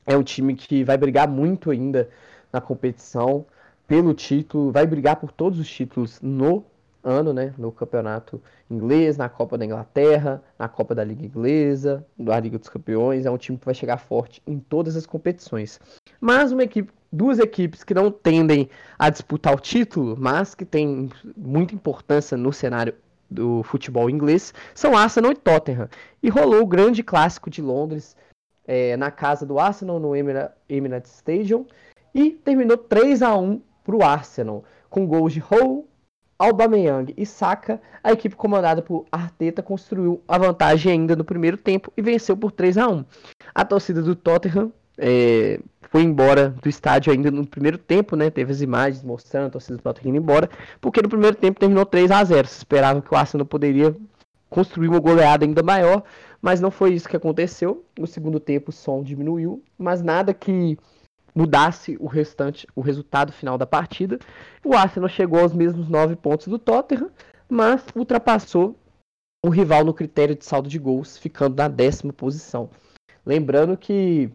é um time que vai brigar muito ainda na competição pelo título, vai brigar por todos os títulos no ano, né, no campeonato inglês, na Copa da Inglaterra, na Copa da Liga Inglesa, na Liga dos Campeões, é um time que vai chegar forte em todas as competições. Mas uma equipe, duas equipes que não tendem a disputar o título, mas que têm muita importância no cenário do futebol inglês, são Arsenal e Tottenham. E rolou o grande clássico de Londres é, na casa do Arsenal, no Emirates Stadium, e terminou 3 a 1 para o Arsenal, com gols de Hull, Aubameyang e Saka. A equipe comandada por Arteta construiu a vantagem ainda no primeiro tempo e venceu por 3 a 1 A torcida do Tottenham é, foi embora do estádio ainda no primeiro tempo, né? Teve as imagens mostrando a torcida do Tottenham indo embora, porque no primeiro tempo terminou 3 a 0 Se esperava que o Arsenal poderia construir uma goleada ainda maior, mas não foi isso que aconteceu. No segundo tempo o som diminuiu, mas nada que mudasse o restante, o resultado final da partida. O Arsenal chegou aos mesmos nove pontos do Tottenham, mas ultrapassou o rival no critério de saldo de gols, ficando na décima posição. Lembrando que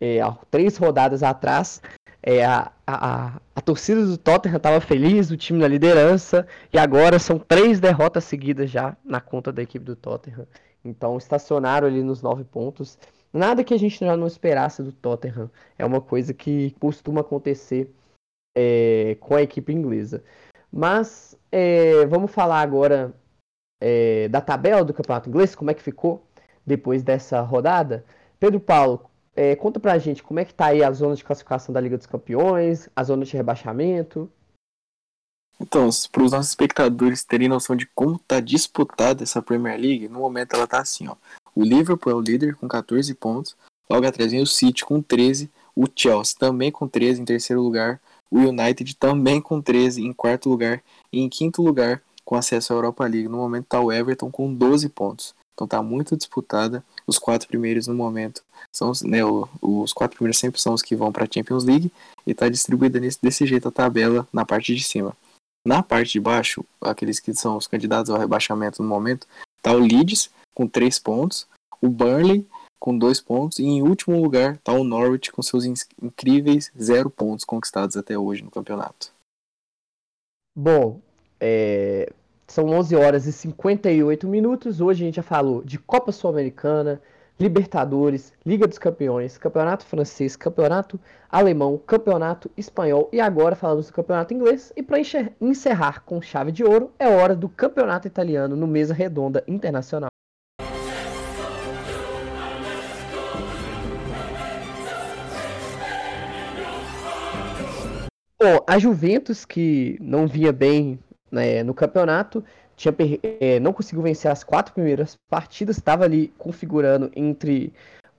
é, três rodadas atrás é, a, a, a, torcida do Tottenham estava feliz, o time na liderança, e agora são três derrotas seguidas já na conta da equipe do Tottenham. Então estacionaram ali nos nove pontos. Nada que a gente já não esperasse do Tottenham. É uma coisa que costuma acontecer é, com a equipe inglesa. Mas é, vamos falar agora é, da tabela do campeonato inglês, como é que ficou depois dessa rodada. Pedro Paulo, é, conta pra gente como é que tá aí a zona de classificação da Liga dos Campeões, a zona de rebaixamento. Então, para os nossos espectadores terem noção de como tá disputada essa Premier League, no momento ela tá assim, ó. O Liverpool é o líder com 14 pontos, logo atrás vem o City com 13, o Chelsea também com 13 em terceiro lugar, o United também com 13 em quarto lugar e em quinto lugar com acesso à Europa League. No momento tá o Everton com 12 pontos. Então tá muito disputada. Os quatro primeiros no momento são né, os quatro primeiros sempre são os que vão para a Champions League e tá distribuída nesse, desse jeito a tabela na parte de cima. Na parte de baixo, aqueles que são os candidatos ao rebaixamento no momento, tá o Leeds com três pontos, o Burnley com dois pontos e em último lugar tá o Norwich com seus incríveis zero pontos conquistados até hoje no campeonato. Bom, é, são 11 horas e 58 minutos. Hoje a gente já falou de Copa Sul-Americana, Libertadores, Liga dos Campeões, Campeonato Francês, Campeonato Alemão, Campeonato Espanhol e agora falamos do Campeonato Inglês. E para encerrar com chave de ouro, é hora do Campeonato Italiano no Mesa Redonda Internacional. Bom, a Juventus, que não vinha bem né, no campeonato, tinha, é, não conseguiu vencer as quatro primeiras partidas, estava ali configurando entre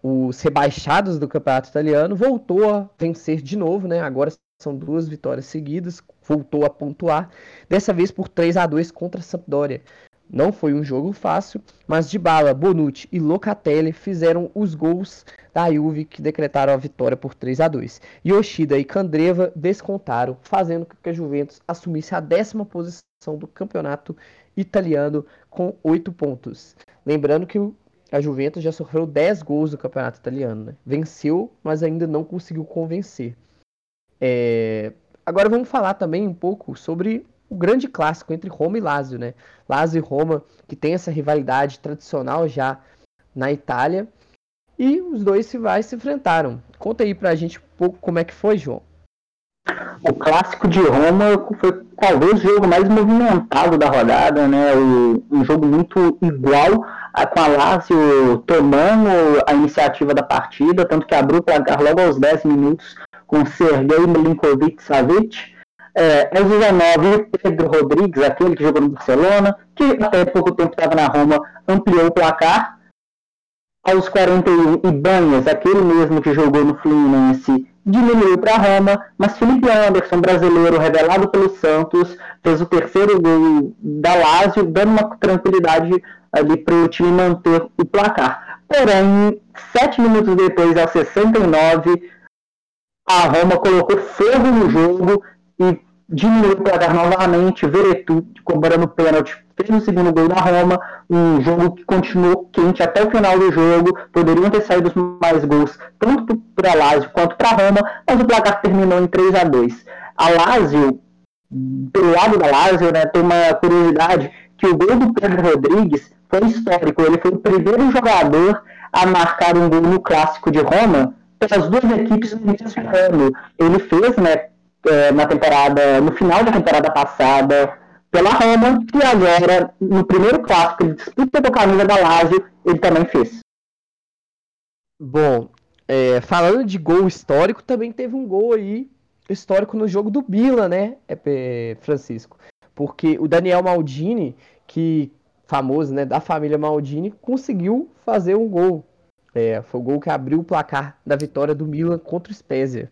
os rebaixados do campeonato italiano, voltou a vencer de novo, né? Agora são duas vitórias seguidas, voltou a pontuar, dessa vez por 3 a 2 contra a Sampdoria. Não foi um jogo fácil, mas Dybala, Bonucci e Locatelli fizeram os gols da Juve que decretaram a vitória por 3 a 2. Yoshida e Candreva descontaram, fazendo com que a Juventus assumisse a décima posição do campeonato italiano com 8 pontos. Lembrando que a Juventus já sofreu 10 gols no campeonato italiano. Né? Venceu, mas ainda não conseguiu convencer. É... Agora vamos falar também um pouco sobre o grande clássico entre Roma e Lazio, né? Lazio e Roma, que tem essa rivalidade tradicional já na Itália. E os dois rivais se enfrentaram. Conta aí pra gente um pouco como é que foi, João. O clássico de Roma foi talvez o jogo mais movimentado da rodada, né? um jogo muito igual, com a Lazio tomando a iniciativa da partida, tanto que abriu o placar logo aos 10 minutos com Sergei Milinkovic-Savic é, aos 19, Pedro Rodrigues, aquele que jogou no Barcelona, que até pouco tempo estava na Roma, ampliou o placar. Aos 41, Ibanhas, aquele mesmo que jogou no Fluminense, diminuiu para Roma, mas Felipe Anderson, brasileiro revelado pelo Santos, fez o terceiro gol da Lazio, dando uma tranquilidade ali para o time manter o placar. Porém, sete minutos depois, aos 69, a Roma colocou fogo no jogo e diminuiu o placar novamente, Veretu cobrando pênalti, fez o segundo gol da Roma, um jogo que continuou quente até o final do jogo, poderiam ter saído mais gols, tanto para Lazio quanto para Roma, mas o placar terminou em 3 a 2 A Lazio, pelo lado da Lazio, né, tem uma curiosidade, que o gol do Pedro Rodrigues foi histórico, ele foi o primeiro jogador a marcar um gol no clássico de Roma pelas duas equipes no mesmo ano. Ele fez, né, é, na temporada, no final da temporada passada pela Roma e agora no primeiro clássico ele disputa com a camisa da Lazio, ele também fez. Bom, é, falando de gol histórico, também teve um gol aí histórico no jogo do Bila, né, é, Francisco? Porque o Daniel Maldini, que famoso, né, da família Maldini, conseguiu fazer um gol. É, foi o gol que abriu o placar da vitória do Milan contra o Spezia.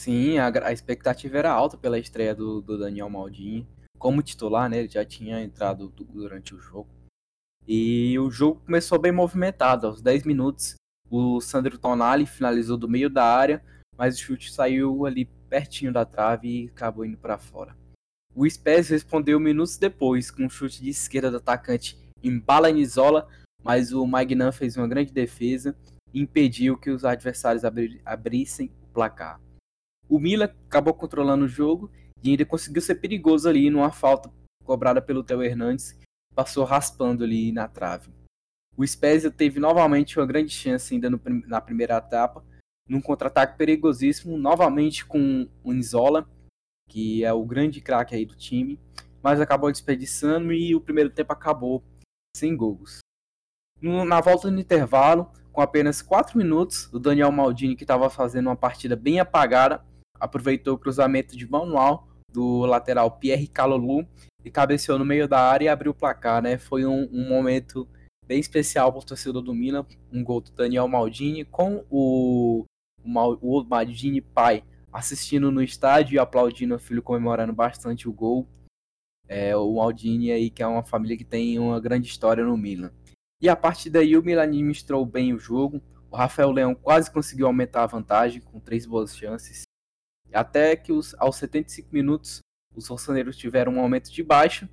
Sim, a, a expectativa era alta pela estreia do, do, Daniel Maldini. Como titular, né? Ele já tinha entrado durante o jogo. E o jogo começou bem movimentado. Aos 10 minutos, o Sandro Tonali finalizou do meio da área. mas o chute saiu ali pertinho da trave e acabou indo para fora. O Spezia respondeu minutos depois com um chute de esquerda do atacante em Balanizola, mas o Magnan fez uma grande defesa e impediu que os adversários abri abrissem o placar. O Milan acabou controlando o jogo e ainda conseguiu ser perigoso ali numa falta cobrada pelo Theo Hernandes, passou raspando ali na trave. O Spezia teve novamente uma grande chance ainda no, na primeira etapa, num contra-ataque perigosíssimo, novamente com o Nzola, que é o grande craque aí do time, mas acabou desperdiçando e o primeiro tempo acabou sem gols. Na volta do intervalo, com apenas 4 minutos, o Daniel Maldini, que estava fazendo uma partida bem apagada, aproveitou o cruzamento de manual do lateral Pierre Calolu e cabeceou no meio da área e abriu o placar, né? Foi um, um momento bem especial para o torcedor do Milan, um gol do Daniel Maldini com o, o, o Maldini pai assistindo no estádio e aplaudindo o filho comemorando bastante o gol. É, o Maldini aí que é uma família que tem uma grande história no Milan. E a partir daí o Milan administrou bem o jogo. O Rafael Leão quase conseguiu aumentar a vantagem com três boas chances. Até que os, aos 75 minutos os roçaneiros tiveram um aumento de baixa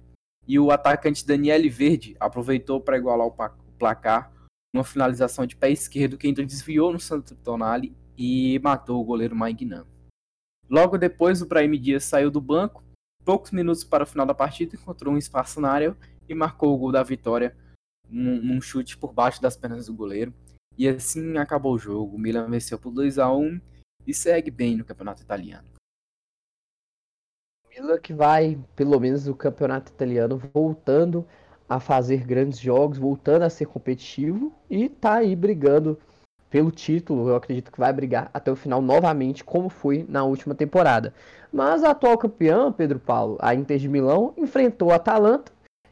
e o atacante Daniele Verde aproveitou para igualar o placar uma finalização de pé esquerdo que ainda desviou no Santo Tonali e matou o goleiro Maignan. Logo depois, o Brahim Dias saiu do banco, poucos minutos para o final da partida, encontrou um espaço na área e marcou o gol da vitória num, num chute por baixo das pernas do goleiro. E assim acabou o jogo. O Milan venceu por 2 a 1 e segue bem no campeonato italiano. Milan que vai, pelo menos no campeonato italiano, voltando a fazer grandes jogos, voltando a ser competitivo e tá aí brigando pelo título. Eu acredito que vai brigar até o final novamente, como foi na última temporada. Mas a atual campeã, Pedro Paulo, a Inter de Milão, enfrentou a Atalanta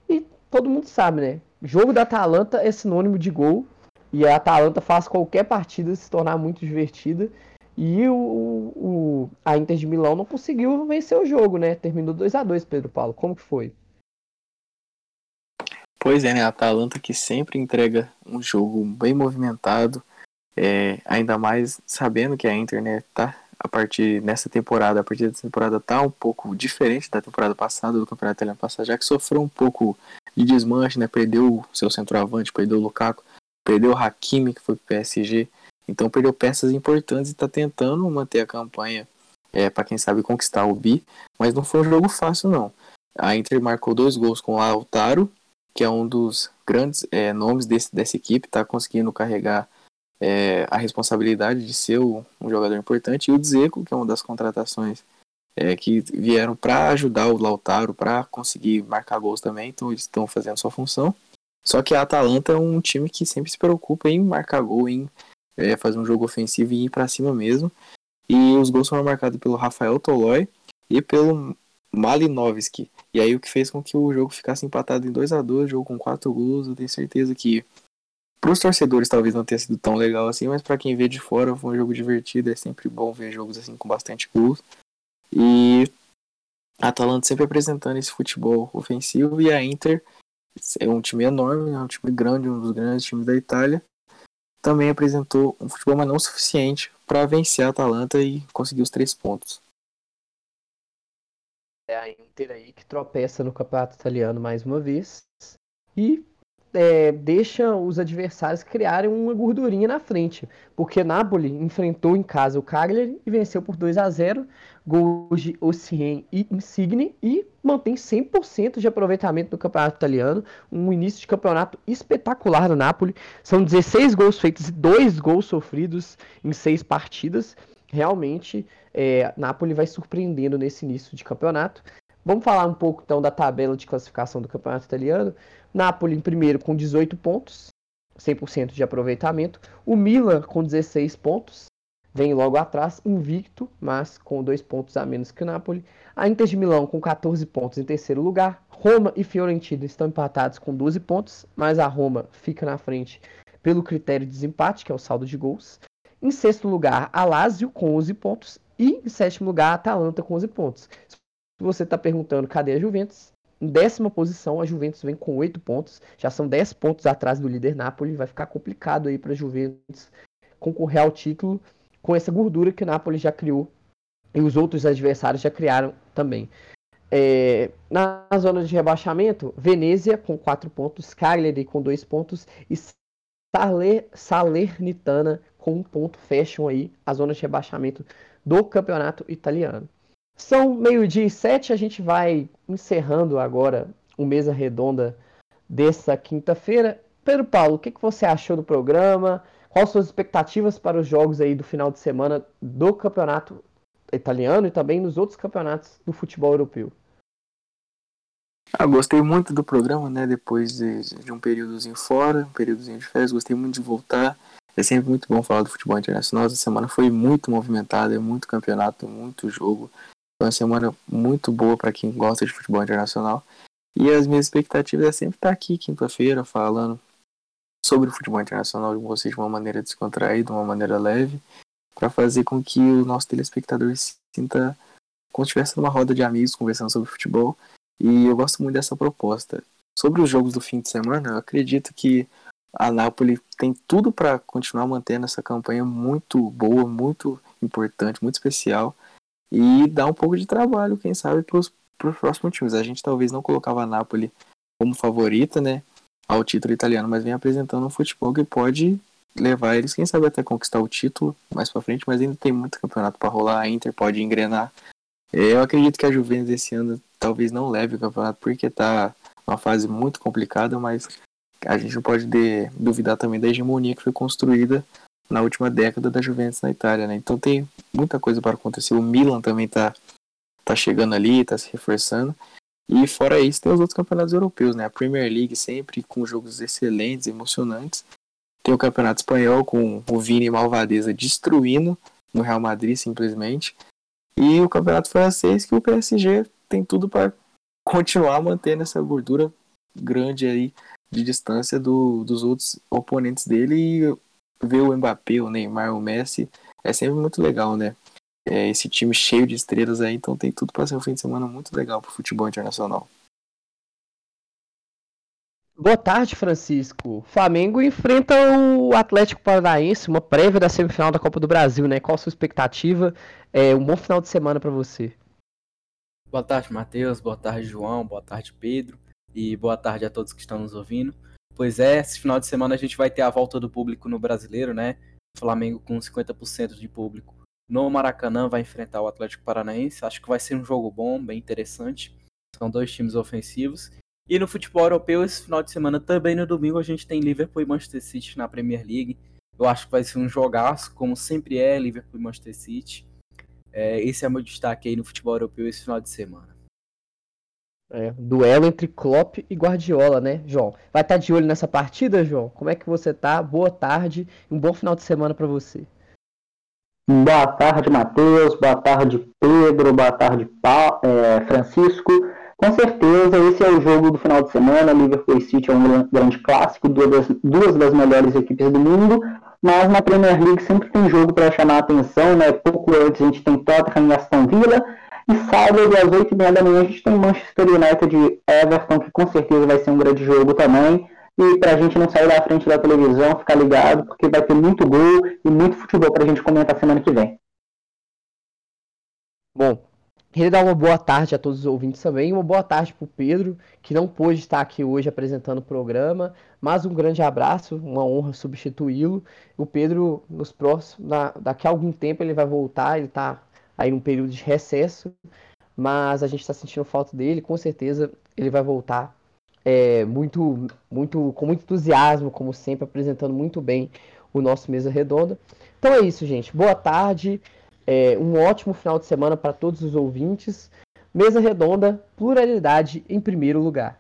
e todo mundo sabe, né? Jogo da Atalanta é sinônimo de gol e a Atalanta faz qualquer partida se tornar muito divertida. E o, o, a Inter de Milão não conseguiu vencer o jogo, né? Terminou 2 a 2 Pedro Paulo. Como que foi? Pois é, né? A Atalanta que sempre entrega um jogo bem movimentado, é, ainda mais sabendo que a Inter, né, tá a partir nessa temporada, a partir dessa temporada tá um pouco diferente da temporada passada, do campeonato italiano passado, já que sofreu um pouco de desmanche, né? Perdeu o seu centroavante, perdeu o Lukaku, perdeu o Hakimi, que foi pro PSG. Então perdeu peças importantes e está tentando manter a campanha é, para quem sabe conquistar o bi, mas não foi um jogo fácil não. A Inter marcou dois gols com o Lautaro, que é um dos grandes é, nomes desse, dessa equipe, está conseguindo carregar é, a responsabilidade de ser o, um jogador importante, e o Dzeko, que é uma das contratações é, que vieram para ajudar o Lautaro, para conseguir marcar gols também, então eles estão fazendo sua função. Só que a Atalanta é um time que sempre se preocupa em marcar gol, em é, fazer um jogo ofensivo e ir para cima mesmo. E os gols foram marcados pelo Rafael Tolói e pelo Malinovski. E aí o que fez com que o jogo ficasse empatado em 2 a 2 jogo com 4 gols. Eu tenho certeza que para os torcedores talvez não tenha sido tão legal assim, mas para quem vê de fora foi um jogo divertido. É sempre bom ver jogos assim com bastante gols. E a Atalanta sempre apresentando esse futebol ofensivo e a Inter é um time enorme, é um time grande, um dos grandes times da Itália também apresentou um futebol mas não suficiente para vencer a Atalanta e conseguir os três pontos. É a Inter aí que tropeça no campeonato italiano mais uma vez e é, deixa os adversários criarem uma gordurinha na frente, porque Napoli enfrentou em casa o Cagliari e venceu por 2 a 0 gols de Ossien e Insigne e mantém 100% de aproveitamento no campeonato italiano, um início de campeonato espetacular do Napoli. São 16 gols feitos e 2 gols sofridos em 6 partidas. Realmente, é, Napoli vai surpreendendo nesse início de campeonato. Vamos falar um pouco então da tabela de classificação do campeonato italiano. Napoli em primeiro com 18 pontos, 100% de aproveitamento. O Milan com 16 pontos, vem logo atrás, invicto, mas com dois pontos a menos que o Napoli. A Inter de Milão com 14 pontos em terceiro lugar. Roma e Fiorentina estão empatados com 12 pontos, mas a Roma fica na frente pelo critério de desempate, que é o saldo de gols. Em sexto lugar, a Lazio com 11 pontos. E em sétimo lugar, a Atalanta com 11 pontos. Se você está perguntando cadê a Juventus, em décima posição, a Juventus vem com 8 pontos. Já são 10 pontos atrás do líder Napoli. Vai ficar complicado aí para a Juventus concorrer ao título com essa gordura que o Napoli já criou e os outros adversários já criaram também. É, na zona de rebaixamento, Venezia com 4 pontos, Cagliari com 2 pontos e Saler, Salernitana com 1 um ponto. Fecham aí a zona de rebaixamento do campeonato italiano. São meio-dia e sete, a gente vai encerrando agora o Mesa Redonda dessa quinta-feira. Pedro Paulo, o que, que você achou do programa? Quais suas expectativas para os jogos aí do final de semana do campeonato italiano e também nos outros campeonatos do futebol europeu? Ah, gostei muito do programa, né? Depois de, de um períodozinho fora, um períodozinho de férias, gostei muito de voltar. É sempre muito bom falar do futebol internacional. Essa semana foi muito movimentada, é muito campeonato, muito jogo. Foi uma semana muito boa para quem gosta de futebol internacional. E as minhas expectativas é sempre estar aqui quinta-feira falando sobre o futebol internacional com vocês de uma maneira descontraída, de uma maneira leve, para fazer com que o nosso telespectador se sinta como se estivesse numa roda de amigos conversando sobre futebol e eu gosto muito dessa proposta. Sobre os jogos do fim de semana, eu acredito que a Napoli tem tudo para continuar mantendo essa campanha muito boa, muito importante, muito especial e dar um pouco de trabalho, quem sabe, para os próximos times. A gente talvez não colocava a Napoli como favorita, né, ao título italiano, mas vem apresentando um futebol que pode levar eles, quem sabe, até conquistar o título mais para frente, mas ainda tem muito campeonato para rolar. A Inter pode engrenar. Eu acredito que a Juventus esse ano talvez não leve o campeonato porque tá uma fase muito complicada, mas a gente não pode de, duvidar também da hegemonia que foi construída na última década da Juventus na Itália, né? Então tem muita coisa para acontecer. O Milan também tá, tá chegando ali, tá se reforçando. E fora isso, tem os outros campeonatos europeus, né? A Premier League sempre com jogos excelentes, emocionantes. Tem o Campeonato Espanhol com o Vini Malvadeza destruindo no Real Madrid simplesmente. E o Campeonato Francês que o PSG tem tudo para continuar mantendo essa gordura grande aí de distância do, dos outros oponentes dele e ver o Mbappé, o Neymar, o Messi é sempre muito legal, né? É, esse time cheio de estrelas aí, então tem tudo para ser um fim de semana muito legal para o futebol internacional. Boa tarde, Francisco. Flamengo enfrenta o Atlético Paranaense, uma prévia da semifinal da Copa do Brasil, né? Qual a sua expectativa? É um bom final de semana para você. Boa tarde, Matheus. Boa tarde, João. Boa tarde, Pedro. E boa tarde a todos que estão nos ouvindo. Pois é, esse final de semana a gente vai ter a volta do público no brasileiro, né? Flamengo com 50% de público no Maracanã vai enfrentar o Atlético Paranaense. Acho que vai ser um jogo bom, bem interessante. São dois times ofensivos. E no futebol europeu, esse final de semana, também no domingo, a gente tem Liverpool e Manchester City na Premier League. Eu acho que vai ser um jogaço, como sempre é, Liverpool e Manchester City. É, esse é meu destaque aí no futebol europeu esse final de semana. É, duelo entre Klopp e Guardiola, né, João? Vai estar tá de olho nessa partida, João? Como é que você tá? Boa tarde, um bom final de semana para você. Boa tarde, Matheus. Boa tarde, Pedro. Boa tarde, pa... é, Francisco. Com certeza, esse é o jogo do final de semana. Liverpool e City é um grande clássico, duas das, duas das melhores equipes do mundo mas na Premier League sempre tem jogo para chamar a atenção, né? Pouco antes a gente tem Tottenham e Aston Villa, e sábado às 8h30 da manhã a gente tem Manchester United e Everton, que com certeza vai ser um grande jogo também. E para a gente não sair da frente da televisão, ficar ligado, porque vai ter muito gol e muito futebol para a gente comentar semana que vem. Bom, Queria dar uma boa tarde a todos os ouvintes também, uma boa tarde para o Pedro, que não pôde estar aqui hoje apresentando o programa, mas um grande abraço, uma honra substituí-lo. O Pedro, nos próximos, na, daqui a algum tempo ele vai voltar, ele está aí num período de recesso, mas a gente está sentindo falta dele, com certeza ele vai voltar é, muito, muito, com muito entusiasmo, como sempre, apresentando muito bem o nosso Mesa Redonda. Então é isso, gente. Boa tarde. É, um ótimo final de semana para todos os ouvintes. Mesa redonda, pluralidade em primeiro lugar.